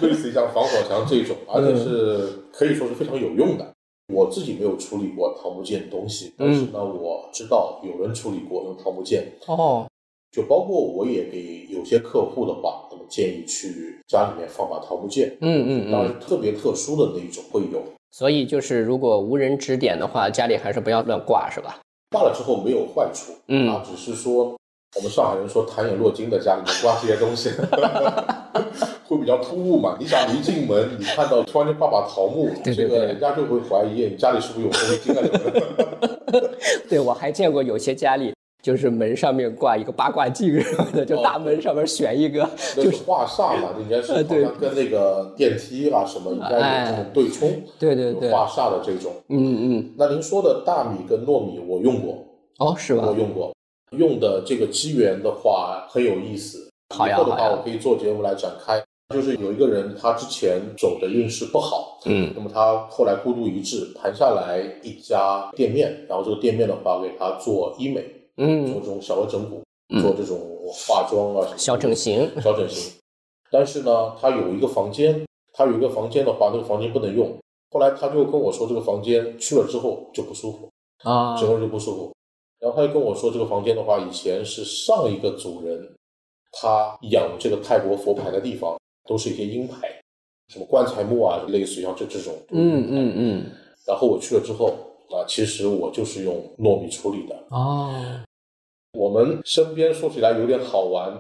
类似于像防火墙这种，而且是可以说是非常有用的。我自己没有处理过桃木剑的东西，但是呢，我知道有人处理过用桃木剑，哦，就包括我也给有些客户的话，那么建议去家里面放把桃木剑。嗯嗯嗯，当然，特别特殊的那一种会有，所以就是如果无人指点的话，家里还是不要乱挂是吧？挂了之后没有坏处，嗯啊，只是说我们上海人说弹眼落睛的家里面挂这些东西，(laughs) 会比较突兀嘛。你想一进门，你看到突然间挂把桃木，对对这个对人家就会怀疑你家里是不是有狐狸精啊什么的。对，我还见过有些家里就是门上面挂一个八卦镜什么的，就大门上面悬一个，就是画煞嘛，应该是好像跟那个电梯啊什么应该有这种对冲，对对对画煞的这种。嗯嗯，那您说的大米跟糯米，我用过，哦，是吧我？用过，用的这个机缘的话很有意思。好呀以后的话，我可以做节目来展开。就是有一个人，他之前走的运势不好，嗯那么他后来孤注一掷，盘下来一家店面，然后这个店面的话给他做医美，做嗯，这种小额整骨，嗯做这种化妆啊什么小整形，小整形。但是呢，他有一个房间，他有一个房间的话，那个房间不能用。后来他就跟我说，这个房间去了之后就不舒服，啊整个人就不舒服。然后他就跟我说，这个房间的话，以前是上一个主人他养这个泰国佛牌的地方，都是一些阴牌，什么棺材木啊，类似于像这这种。嗯嗯嗯，然后我去了之后啊，其实我就是用糯米处理的。哦，我们身边说起来有点好玩，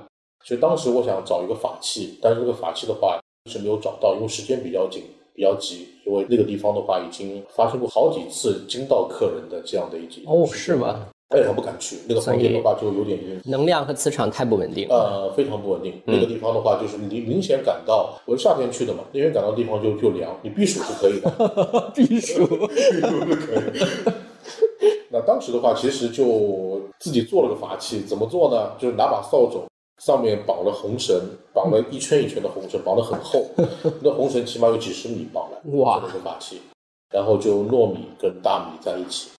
其实当时我想找一个法器，但是这个法器的话是没有找到，因为时间比较紧，比较急，因为那个地方的话已经发生过好几次惊到客人的这样的一件哦，是吗？哎，他不敢去那个房间的话，就有点阴，能量和磁场太不稳定。呃，非常不稳定。嗯那个地方的话，就是你明显感到，我是夏天去的嘛，明显感到地方就就凉，你避暑是可以的，(laughs) 避暑。(laughs) 避暑是可以。那当时的话，其实就自己做了个法器，怎么做呢？就是拿把扫帚，上面绑了红绳，绑了一圈一圈的红绳，绑得很厚，那红绳起码有几十米绑了，哇做了个法器，然后就糯米跟大米在一起，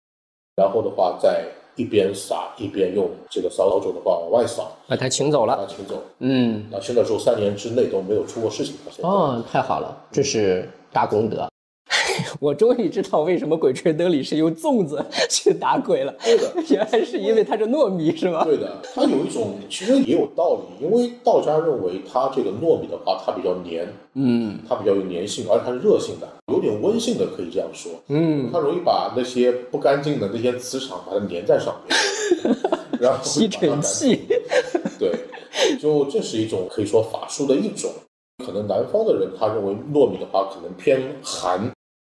然后的话再一边撒一边用这个扫帚的话往外扫，把他请走把了。它请走。嗯，那现在说三年之内都没有出过事情。哦，太好了，这是大功德。(laughs) 我终于知道为什么《鬼吹灯》里是用粽子 (laughs) 去打鬼了。对的，原来是因为它是糯米，是吗？对的，它有一种其实也有道理，因为道家认为它这个糯米的话，它比较黏，嗯它比较有粘性，而且它是热性的，有点温性的，可以这样说。嗯，它容易把那些不干净的那些磁场把它粘在上面，(laughs) 然后吸尘器。对，就这是一种可以说法术的一种。可能南方的人他认为糯米的话可能偏寒，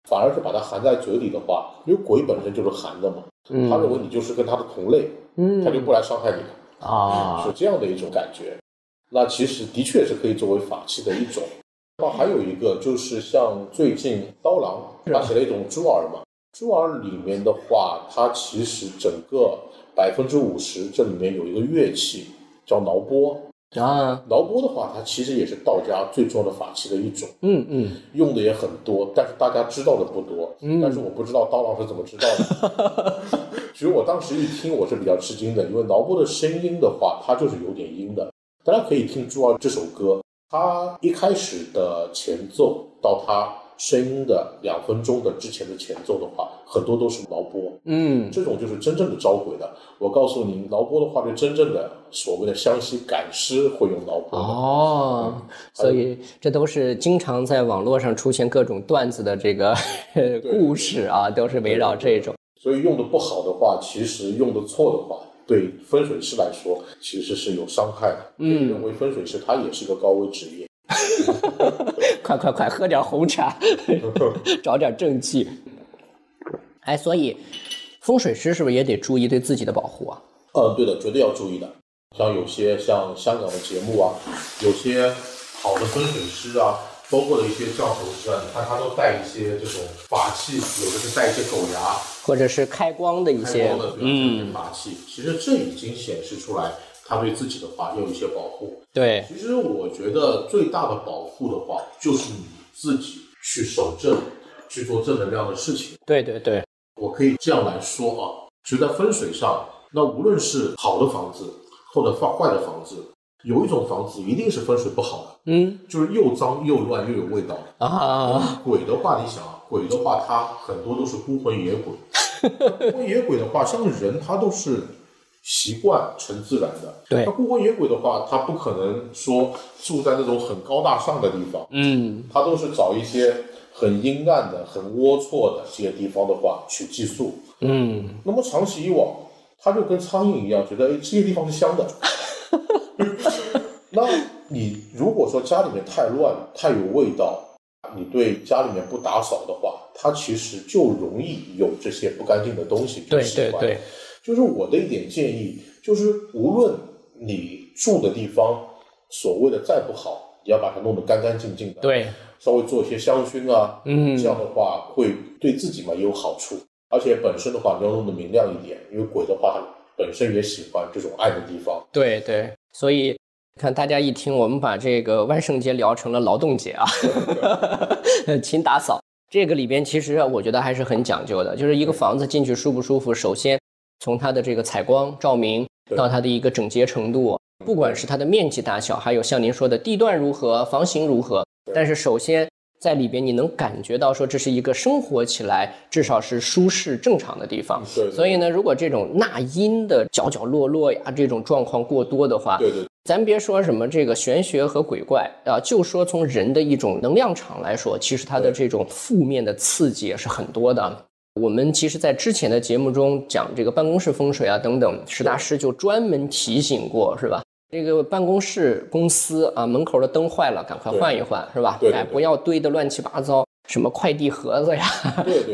反而是把它含在嘴里的话，因为鬼本身就是含的嘛，嗯他认为你就是跟他的同类，嗯他就不来伤害你了。啊是这样的一种感觉。那其实的确是可以作为法器的一种。那还有一个就是像最近刀郎他写了一种猪耳嘛，猪耳里面的话，它其实整个百分之五十这里面有一个乐器叫挠钵。啊，挠钵的话，它其实也是道家最重要的法器的一种，嗯嗯，用的也很多，但是大家知道的不多。嗯但是我不知道刀郎是怎么知道的。(laughs) 其实我当时一听，我是比较吃惊的，因为挠钵的声音的话，它就是有点阴的。大家可以听朱二这首歌，它一开始的前奏到它声音的两分钟的之前的前奏的话，很多都是劳波。嗯，这种就是真正的招鬼的。我告诉您，劳波的话，就真正的所谓的湘西赶尸会用挠钵的。哦，所以这都是经常在网络上出现各种段子的这个故事啊，都是围绕这种。所以用的不好的话，其实用的错的话，对风水师来说其实是有伤害的。嗯认为风水师他也是个高危职业。(laughs) 快快快，喝点红茶，(laughs) 找点正气。哎，所以风水师是不是也得注意对自己的保护啊？嗯，对的，绝对要注意的。像有些像香港的节目啊，有些好的风水师啊，包括的一些教头师啊，你看他都带一些这种法器，有的是带一些狗牙，或者是开光的一开些光的，这嗯些，法器。其实这已经显示出来，他对自己的话要有一些保护。对，其实我觉得最大的保护的话，就是你自己去守正，去做正能量的事情。对对对，我可以这样来说啊，其实在风水上，那无论是好的房子或者坏坏的房子，有一种房子一定是风水不好的，嗯就是又脏又乱又有味道。啊，鬼的话，你想啊，鬼的话，它很多都是孤魂野鬼。(laughs) 孤魂野鬼的话，像人他都是习惯成自然的。对那孤魂野鬼的话，他不可能说住在那种很高大上的地方，嗯他都是找一些很阴暗的、很龌龊的这些地方的话去寄宿。嗯，那么长期以往，他就跟苍蝇一样，觉得哎，这些地方是香的。那你如果说家里面太乱、太有味道，你对家里面不打扫的话，它其实就容易有这些不干净的东西。对习惯对对，就是我的一点建议，就是无论你住的地方所谓的再不好，也要把它弄得干干净净的。，对，稍微做一些香薰啊，嗯这样的话会对自己嘛也有好处，而且本身的话你要弄得明亮一点，因为鬼的话它本身也喜欢这种暗的地方。对对，所以看大家一听，我们把这个万圣节聊成了劳动节啊，(laughs) 勤打扫。这个里边其实我觉得还是很讲究的，就是一个房子进去舒不舒服，首先从它的这个采光照明到它的一个整洁程度，不管是它的面积大小，还有像您说的地段如何、房型如何，但是首先在里边你能感觉到说这是一个生活起来至少是舒适正常的地方。对，所以呢，如果这种纳音的角角落落呀，这种状况过多的话，对对咱别说什么这个玄学和鬼怪啊，就说从人的一种能量场来说，其实它的这种负面的刺激也是很多的。我们其实，在之前的节目中讲这个办公室风水啊等等，石大师就专门提醒过，是吧？这个办公室公司啊，门口的灯坏了，赶快换一换，是吧？对对对哎，不要堆得乱七八糟，什么快递盒子呀，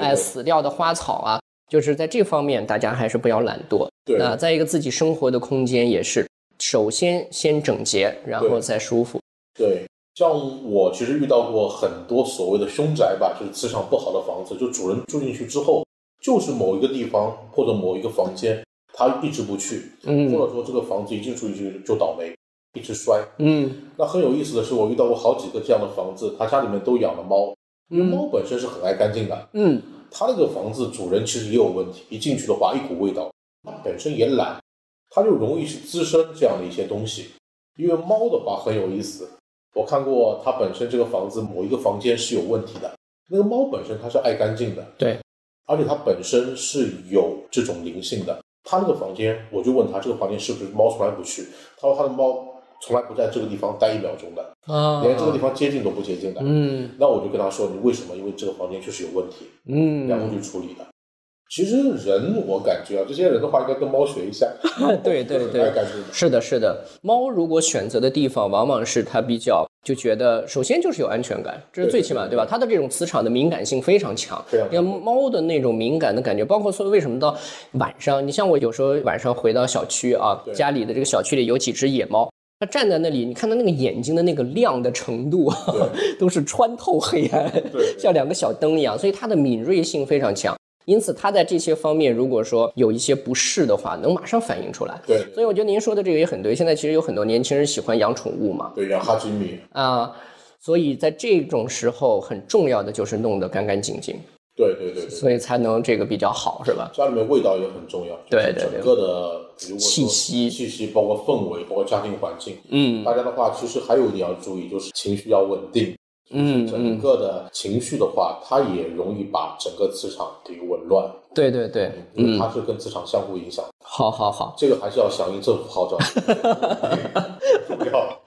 哎，死掉的花草啊，就是在这方面，大家还是不要懒惰。对那再一个，自己生活的空间也是，首先先整洁，然后再舒服。对，像我其实遇到过很多所谓的凶宅吧，就是磁场不好的房子，就主人住进去之后，就是某一个地方或者某一个房间，他一直不去，嗯或者说这个房子一进出去就倒霉，一直摔。嗯那很有意思的是，我遇到过好几个这样的房子，他家里面都养了猫，因为猫本身是很爱干净的。嗯他那个房子主人其实也有问题，一进去的话一股味道，它本身也懒，它就容易去滋生这样的一些东西。因为猫的话很有意思，我看过它本身这个房子某一个房间是有问题的，那个猫本身它是爱干净的，对，而且它本身是有这种灵性的。它那个房间，我就问他这个房间是不是猫从来不去？他说他的猫从来不在这个地方待一秒钟的，啊连这个地方接近都不接近的。嗯那我就跟他说，你为什么？因为这个房间确实有问题，嗯，然后去处理的。其实人，我感觉啊，这些人的话应该跟猫学一下。(laughs) 对对对。是的，是的。猫如果选择的地方，往往是它比较就觉得，首先就是有安全感，这是最起码对对对吧？它的这种磁场的敏感性非常强。非常你看猫的那种敏感的感觉，包括说为什么到晚上，你像我有时候晚上回到小区啊，对家里的这个小区里有几只野猫。它站在那里，你看它那个眼睛的那个亮的程度，(laughs) 都是穿透黑暗，对像两个小灯一样，所以它的敏锐性非常强。因此，它在这些方面，如果说有一些不适的话，能马上反映出来。对所以我觉得您说的这个也很对。现在其实有很多年轻人喜欢养宠物嘛，对，养哈基米，啊，所以在这种时候，很重要的就是弄得干干净净，对对对对，所以才能这个比较好，是吧？家里面味道也很重要，对整个的如果气息气息包括氛围，包括家庭环境。嗯大家的话，其实还有一点要注意，就是情绪要稳定。嗯整嗯，个的情绪的话，它也容易把整个磁场给紊乱，对对对，嗯，因为它是跟磁场相互影响。好好好，这个还是要响应政府号召，不要。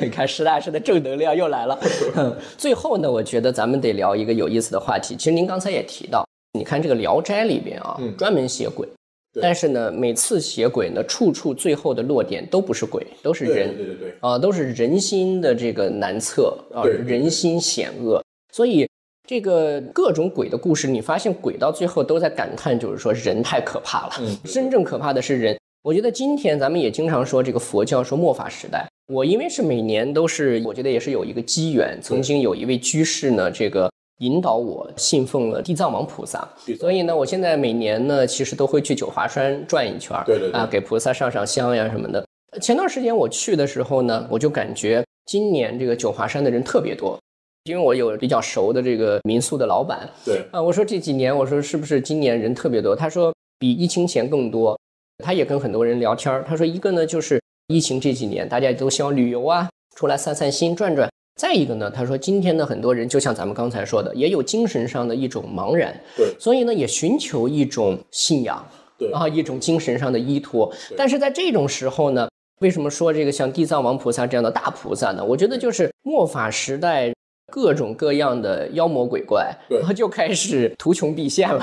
你看实打实的正能量又来了。嗯最后呢，我觉得咱们得聊一个有意思的话题。其实您刚才也提到，你看这个《聊斋》里边啊，嗯专门写鬼，对但是呢，每次写鬼呢，处处最后的落点都不是鬼，都是人对对对，啊，都是人心的这个难测啊，人心险恶。所以这个各种鬼的故事，你发现鬼到最后都在感叹，就是说人太可怕了。嗯，真正可怕的是人。我觉得今天咱们也经常说这个佛教说末法时代。我因为是每年都是，我觉得也是有一个机缘，曾经有一位居士呢，这个引导我信奉了地藏王菩萨，所以呢，我现在每年呢，其实都会去九华山转一圈儿，对对对啊，给菩萨上上香呀什么的。前段时间我去的时候呢，我就感觉今年这个九华山的人特别多，因为我有比较熟的这个民宿的老板，对啊，我说这几年，我说是不是今年人特别多？他说比疫情前更多。他也跟很多人聊天儿他说一个呢就是疫情这几年大家都希望旅游啊，出来散散心、转转。再一个呢，他说今天呢很多人就像咱们刚才说的，也有精神上的一种茫然，对所以呢也寻求一种信仰对啊，一种精神上的依托。但是在这种时候呢，为什么说这个像地藏王菩萨这样的大菩萨呢？我觉得就是末法时代。各种各样的妖魔鬼怪，对然后就开始图穷匕现了，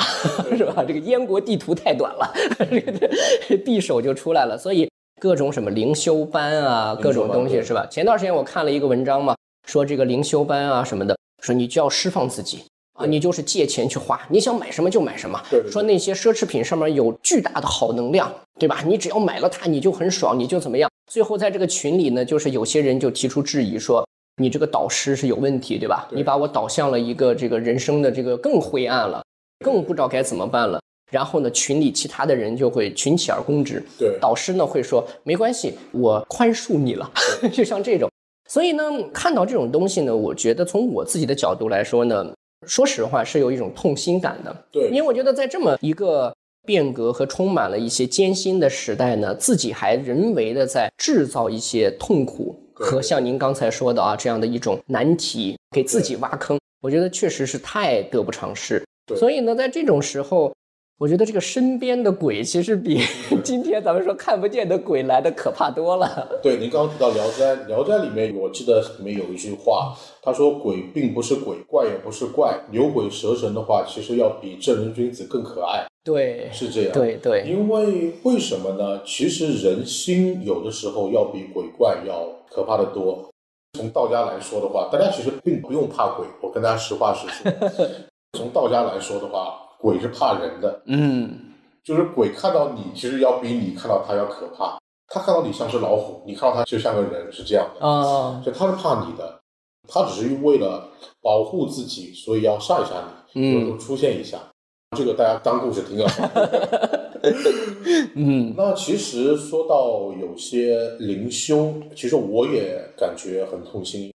是吧？这个燕国地图太短了，这 (laughs) 个匕首就出来了，所以各种什么灵修班啊，各种东西是吧？前段时间我看了一个文章嘛，说这个灵修班啊什么的，说你就要释放自己啊，你就是借钱去花，你想买什么就买什么对对，对说那些奢侈品上面有巨大的好能量，对吧？你只要买了它，你就很爽，你就怎么样？最后在这个群里呢，就是有些人就提出质疑说。你这个导师是有问题，对吧？你把我导向了一个这个人生的这个更灰暗了，更不知道该怎么办了。然后呢，群里其他的人就会群起而攻之，对导师呢会说没关系，我宽恕你了，(laughs) 就像这种。所以呢，看到这种东西呢，我觉得从我自己的角度来说呢，说实话是有一种痛心感的，对因为我觉得在这么一个变革和充满了一些艰辛的时代呢，自己还人为的在制造一些痛苦和像您刚才说的啊这样的一种难题，给自己挖坑，我觉得确实是太得不偿失。对所以呢，在这种时候，我觉得这个身边的鬼其实比 (laughs) 今天咱们说看不见的鬼来的可怕多了。对，您刚刚提到《聊斋》，《聊斋》里面我记得里面有一句话，他说鬼并不是鬼，怪也不是怪，牛鬼蛇神的话，其实要比正人君子更可爱，对，是这样。对对，因为为什么呢？其实人心有的时候要比鬼怪要可怕的多。从道家来说的话，大家其实并不用怕鬼。我跟大家实话实说，(laughs) 从道家来说的话，鬼是怕人的，嗯，就是鬼看到你，其实要比你看到他要可怕。他看到你像只老虎，你看到他就像个人，是这样的。啊，所以他是怕你的，他只是为了保护自己，所以要吓一吓你，有时候出现一下。这个大家当故事听啊。(laughs) 嗯那其实说到有些灵修，其实我也感觉很痛心。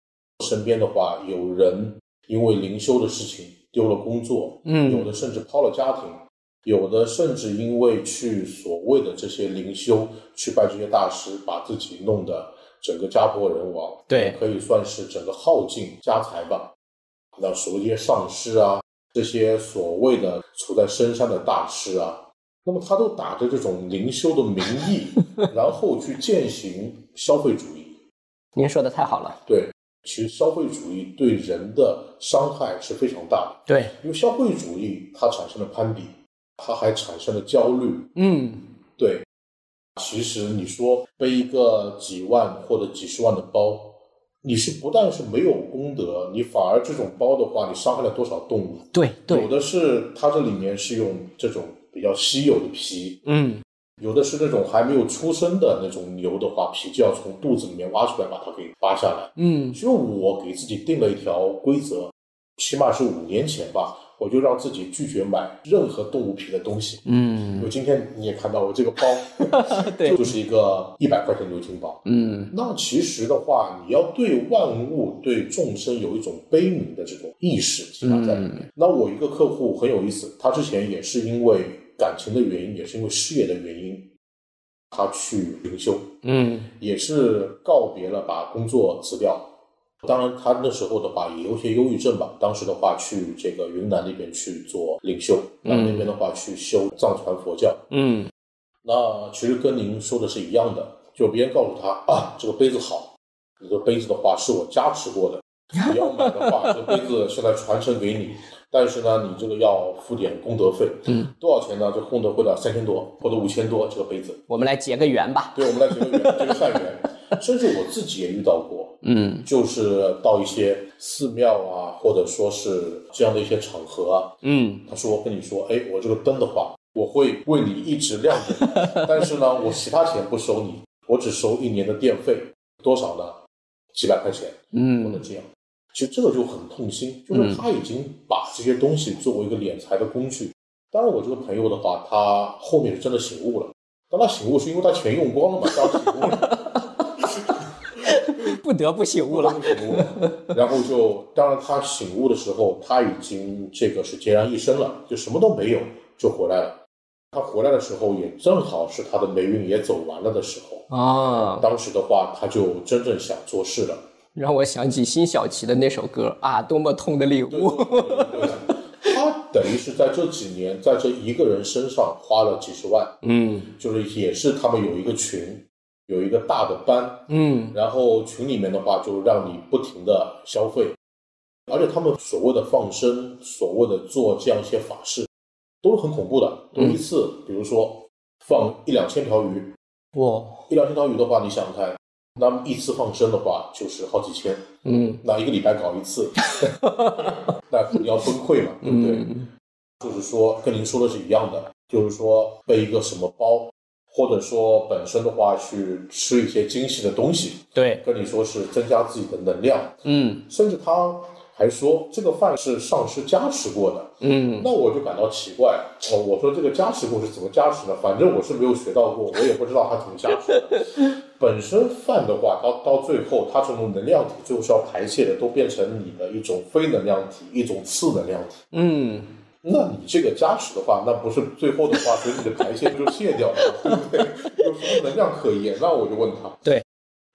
身边的话，有人因为灵修的事情丢了工作，嗯有的甚至抛了家庭，有的甚至因为去所谓的这些灵修，去拜这些大师，把自己弄得整个家破人亡，对可以算是整个耗尽家财吧。那所谓这些上师啊，这些所谓的处在深山的大师啊，那么他都打着这种灵修的名义，(laughs) 然后去践行消费主义。您说的太好了。对，其实消费主义对人的伤害是非常大的，对，因为消费主义它产生了攀比，它还产生了焦虑。嗯，对，其实你说背一个几万或者几十万的包，你是不但是没有功德，你反而这种包的话，你伤害了多少动物？对对。有，的是它这里面是用这种比较稀有的皮，嗯，有的是那种还没有出生的那种牛的话，皮就要从肚子里面挖出来，把它给扒下来。嗯，其实我给自己定了一条规则，起码是五年前吧，我就让自己拒绝买任何动物皮的东西。嗯，我今天你也看到我这个包，(laughs) 对就是一个一百块钱牛津包。嗯，那其实的话，你要对万物、对众生有一种悲悯的这种意识，起码在里面。那我一个客户很有意思，他之前也是因为感情的原因，也是因为事业的原因，他去灵修，嗯，也是告别了，把工作辞掉。当然，他那时候的话也有些忧郁症吧。当时的话去这个云南那边去做灵修，那那边的话去修藏传佛教。嗯，那其实跟您说的是一样的，就别人告诉他啊，这个杯子好，这个杯子的话是我加持过的，(laughs) 你要买的话，这个杯子现在传承给你，但是呢，你这个要付点功德费，嗯，多少钱呢？这功德费了三千多或者五千多，这个杯子，我们来结个缘吧。对我们来结个缘，(laughs) 结个善缘，甚至我自己也遇到过，嗯就是到一些寺庙啊，或者说是这样的一些场合啊，嗯，他说我跟你说，哎，我这个灯的话，我会为你一直亮着，(laughs) 但是呢，我其他钱不收你，我只收一年的电费，多少呢？几百块钱，不能嗯，这样。其实这个就很痛心，就是他已经把这些东西作为一个敛财的工具。当然，我这个朋友的话，他后面是真的醒悟了。当他醒悟是因为他钱用光了嘛，当然醒悟了。(laughs) 不得不醒悟了。醒悟了，然后就，当然他醒悟的时候，他已经这个是孑然一身了，就什么都没有就回来了。他回来的时候也正好是他的霉运也走完了的时候。啊，当时的话，他就真正想做事了。让我想起辛晓琪的那首歌啊，多么痛的领对悟。对他等于是在这几年，在这一个人身上花了几十万，嗯就是也是他们有一个群，有一个大的班，嗯然后群里面的话就让你不停的消费，而且他们所谓的放生，所谓的做这样一些法事，都是很恐怖的。都一次，比如说放一两千条鱼，哇，一两千条鱼的话，你想想看，那么一次放生的话就是好几千，嗯。那一个礼拜搞一次，(laughs) 那肯定要崩溃嘛，对不对？嗯。就是说跟您说的是一样的，就是说背一个什么包，或者说本身的话去吃一些精细的东西，对，跟你说是增加自己的能量，嗯。甚至他还说这个饭是上师加持过的，嗯那我就感到奇怪，哦，我说这个加持过是怎么加持的？反正我是没有学到过，我也不知道它怎么加持的。(laughs) 本身饭的话，到到最后，它这种能量体最后是要排泄的，都变成你的一种非能量体，一种次能量体。嗯，那你这个加持的话，那不是最后的话，随你的排泄不就卸掉了，(laughs) 对不对？有什么能量可言？那我就问他。对。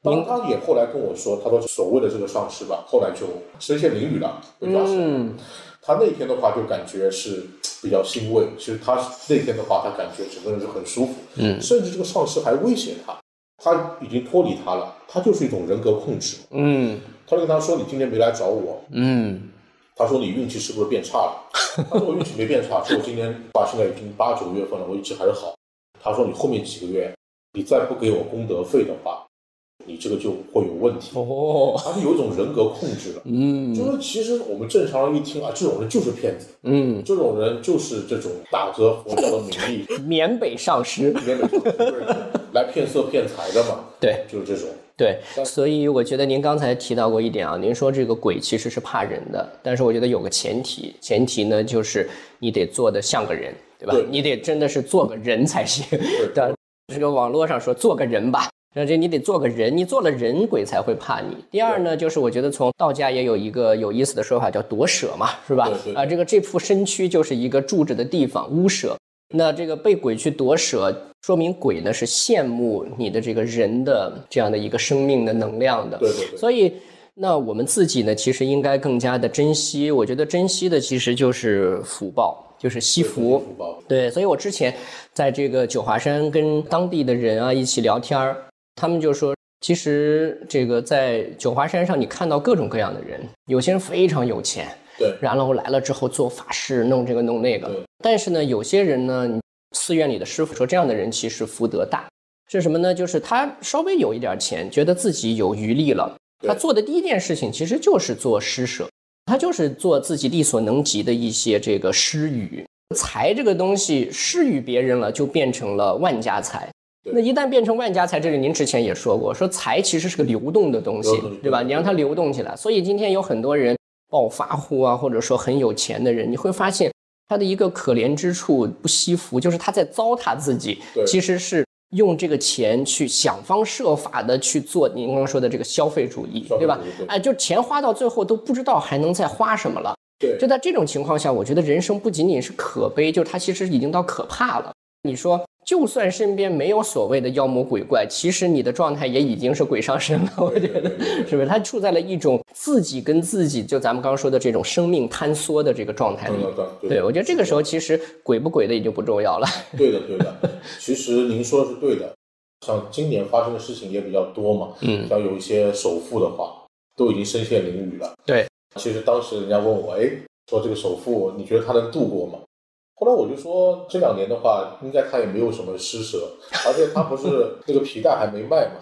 当然，他也后来跟我说，他说所谓的这个上师吧，后来就身陷囹圄了，被抓起来了。嗯他那天的话就感觉是比较欣慰，其实他那天的话，他感觉整个人是很舒服，嗯甚至这个上司还威胁他，他已经脱离他了，他就是一种人格控制。嗯他就跟他说：“你今天没来找我。嗯”他说：“你运气是不是变差了？” (laughs) 他说：“我运气没变差，说我今年到现在已经八九月份了，我运气还是好。”他说：“你后面几个月，你再不给我功德费的话，你这个就会有问题。”哦，他是有一种人格控制的，嗯就是其实我们正常人一听啊，这种人就是骗子。嗯，这种人就是这种打着佛教的名义，(laughs) 缅北上师，缅北 (laughs) 来骗色骗财的嘛，对就是这种。对，所以我觉得您刚才提到过一点啊，您说这个鬼其实是怕人的，但是我觉得有个前提，前提呢就是你得做的像个人，对吧？对你得真的是做个人才行。(laughs) 对的，这个网络上说做个人吧。那这你得做个人，你做了人，鬼才会怕你。第二呢，就是我觉得从道家也有一个有意思的说法，叫夺舍嘛，是吧？啊，这个这副身躯就是一个住着的地方，屋舍。那这个被鬼去夺舍，说明鬼呢是羡慕你的这个人的这样的一个生命的能量的。对对对所以那我们自己呢，其实应该更加的珍惜。我觉得珍惜的其实就是福报，就是惜福。对，所以我之前在这个九华山跟当地的人啊一起聊天儿，他们就说，其实这个在九华山上，你看到各种各样的人，有些人非常有钱，对然后来了之后做法事，弄这个弄那个。但是呢，有些人呢，寺院里的师傅说，这样的人其实福德大。是什么呢？就是他稍微有一点钱，觉得自己有余力了，他做的第一件事情其实就是做施舍，他就是做自己力所能及的一些这个施予。财这个东西施予别人了，就变成了万家财。对那一旦变成万家财，这个您之前也说过，说财其实是个流动的东西，对吧？你让它流动起来。所以今天有很多人暴发户啊，或者说很有钱的人，你会发现他的一个可怜之处不惜福，就是他在糟蹋自己，其实是用这个钱去想方设法的去做您刚刚说的这个消费主义，对吧哎，就钱花到最后都不知道还能再花什么了。对就在这种情况下，我觉得人生不仅仅是可悲，就是它其实已经到可怕了。你说，就算身边没有所谓的妖魔鬼怪，其实你的状态也已经是鬼上身了。我觉得，是不是？他处在了一种自己跟自己，就咱们刚刚说的这种生命坍缩的这个状态里。对的对对，我觉得这个时候其实鬼不鬼的已经不重要了。对的，对的。其实您说的是对的，像今年发生的事情也比较多嘛，嗯，像有一些首富的话，都已经身陷囹圄了。对，其实当时人家问我，哎，说这个首富，你觉得他能度过吗？后来我就说，这两年的话，应该他也没有什么施舍，而且他不是那个皮带还没卖嘛，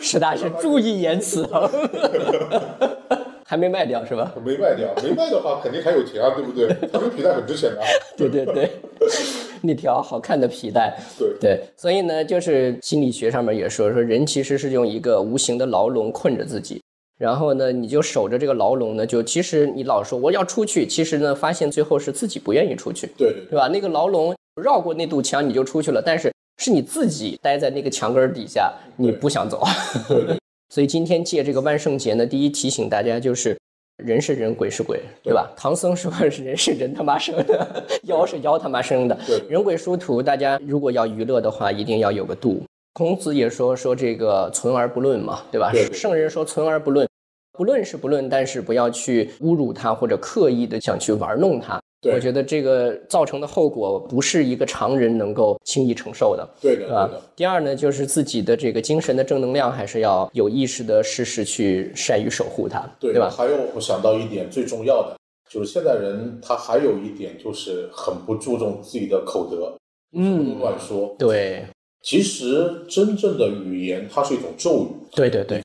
石大师注意言辞啊，(laughs) 还没卖掉是吧？没卖掉，没卖的话肯定还有钱啊，对不对？他这个皮带很值钱的啊。对对对，(laughs) 那条好看的皮带。对对，所以呢，就是心理学上面也说，说人其实是用一个无形的牢笼困着自己，然后呢，你就守着这个牢笼呢，就其实你老说我要出去，其实呢，发现最后是自己不愿意出去，对对对吧？那个牢笼绕过那堵墙你就出去了，但是是你自己待在那个墙根儿底下，你不想走。(laughs) 所以今天借这个万圣节呢，第一提醒大家就是。人是人，鬼是鬼，对吧？唐僧说是人是人他妈生的，妖是妖他妈生的。对人鬼殊途，大家如果要娱乐的话，一定要有个度。孔子也说说这个存而不论嘛，对吧？对对圣人说存而不论，不论是不论，但是不要去侮辱他或者刻意的想去玩弄他。对我觉得这个造成的后果不是一个常人能够轻易承受的。对的，对吧对的，？第二呢，就是自己的这个精神的正能量，还是要有意识的时时去善于守护它，对对吧？还有我想到一点最重要的，就是现在人他还有一点就是很不注重自己的口德，嗯，乱说。对，其实真正的语言它是一种咒语，对对对，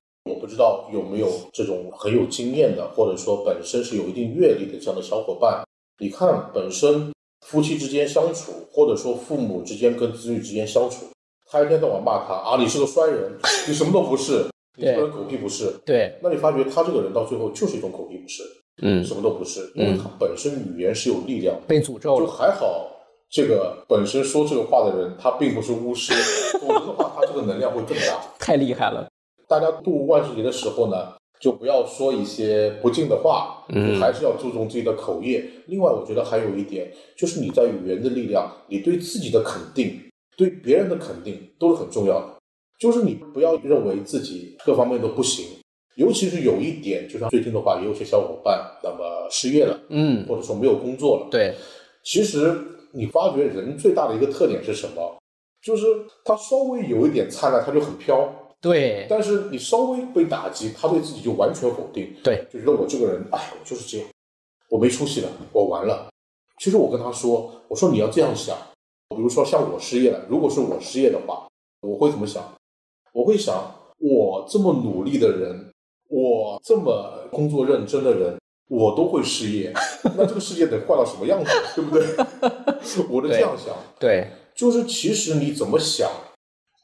知道有没有这种很有经验的，或者说本身是有一定阅历的这样的小伙伴。你看，本身夫妻之间相处，或者说父母之间跟子女之间相处，他一天到晚骂他啊，你是个衰人，(laughs) 你什么都不是，你这个人狗屁不是。对，那你发觉他这个人到最后就是一种狗屁不是，嗯，什么都不是，因为他本身语言是有力量的。被诅咒就了，还好，这个本身说这个话的人他并不是巫师，否则的话他这个能量会更大。(laughs) 太厉害了，大家度万圣节的时候呢，就不要说一些不敬的话，嗯还是要注重自己的口业。另外，我觉得还有一点，就是你在语言的力量，你对自己的肯定，对别人的肯定都是很重要的。就是你不要认为自己各方面都不行，尤其是有一点，就像最近的话，也有些小伙伴那么失业了，嗯，或者说没有工作了。对，其实你发觉人最大的一个特点是什么？就是他稍微有一点灿烂，他就很飘。对，但是你稍微被打击，他对自己就完全否定，对，就觉得我这个人，哎，我就是这样，我没出息了，我完了。其实我跟他说，我说你要这样想，比如说像我失业了，如果是我失业的话，我会怎么想？我会想，我这么努力的人，我这么工作认真的人，我都会失业，(laughs) 那这个世界得坏到什么样子，对不对？我的这样想，对，就是其实你怎么想，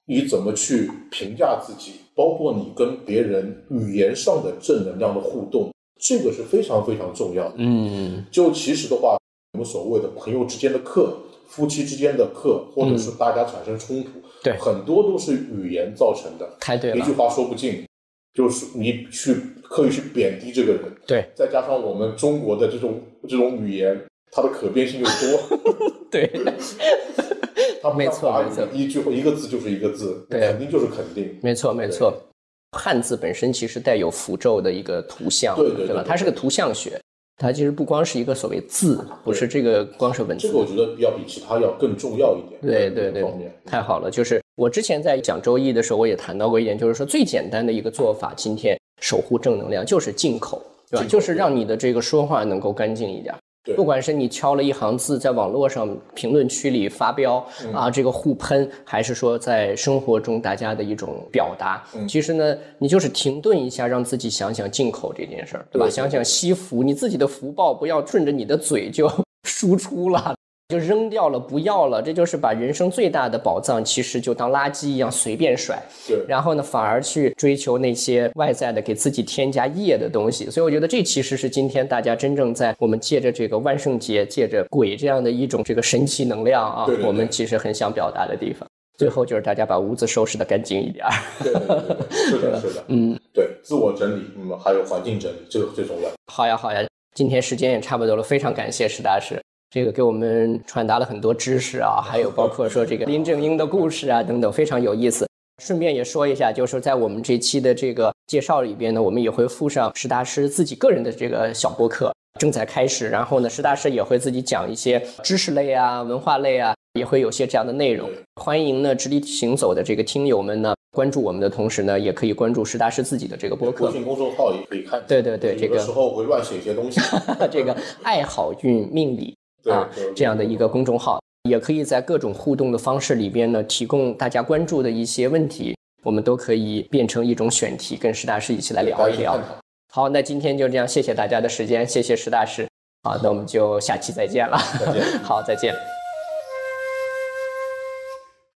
你怎么去评价自己，包括你跟别人语言上的正能量的互动，这个是非常非常重要的。嗯，就其实的话，我们所谓的朋友之间的课、夫妻之间的课，或者是大家产生冲突，对很多都是语言造成的。太对了，一句话说不尽，就是你去刻意去贬低这个人，对再加上我们中国的这种这种语言，它的可变性又多。(laughs) 对，(laughs) 它没错没错一句话一个字就是一个字，对肯定就是肯定。没错没错。汉字本身其实带有符咒的一个图像，对对对吧？它是个图像学，它其实不光是一个所谓字，不是这个光是文字。这个我觉得要比其他要更重要一点。对对对，太好了！就是我之前在讲周易的时候，我也谈到过一点，就是说最简单的一个做法，今天守护正能量就是进口，对吧？就是让你的这个说话能够干净一点。对不管是你敲了一行字，在网络上评论区里发飙、嗯啊，这个互喷，还是说在生活中大家的一种表达，嗯其实呢，你就是停顿一下，让自己想想进口这件事儿，对吧？对想想惜福，你自己的福报不要顺着你的嘴就输出了。就扔掉了，不要了，这就是把人生最大的宝藏，其实就当垃圾一样随便甩。对然后呢，反而去追求那些外在的给自己添加业的东西。所以我觉得这其实是今天大家真正在我们借着这个万圣节，借着鬼这样的一种这个神奇能量啊，对对对我们其实很想表达的地方。最后就是大家把屋子收拾的干净一点儿。对对对对，是的，是的，嗯，对，自我整理，嗯，还有环境整理，这个最重要。好呀，好呀，今天时间也差不多了，非常感谢石大师，这个给我们传达了很多知识啊，还有包括说这个林正英的故事啊等等，非常有意思。顺便也说一下，就是在我们这期的这个介绍里边呢，我们也会附上石大师自己个人的这个小播客，正在开始。然后呢，石大师也会自己讲一些知识类啊、文化类啊，也会有些这样的内容。欢迎呢直立行走的这个听友们呢，关注我们的同时呢，也可以关注石大师自己的这个播客微。信公众号也可以看。对对对这个有时候会乱写一些东西。(laughs) 这个爱好运命理对啊这样的一个公众号，也可以在各种互动的方式里边呢，提供大家关注的一些问题，我们都可以变成一种选题，跟石大师一起来聊一聊好，那今天就这样，谢谢大家的时间，谢谢石大师。好，那我们就下期再见了。再见 (laughs) 好，再见。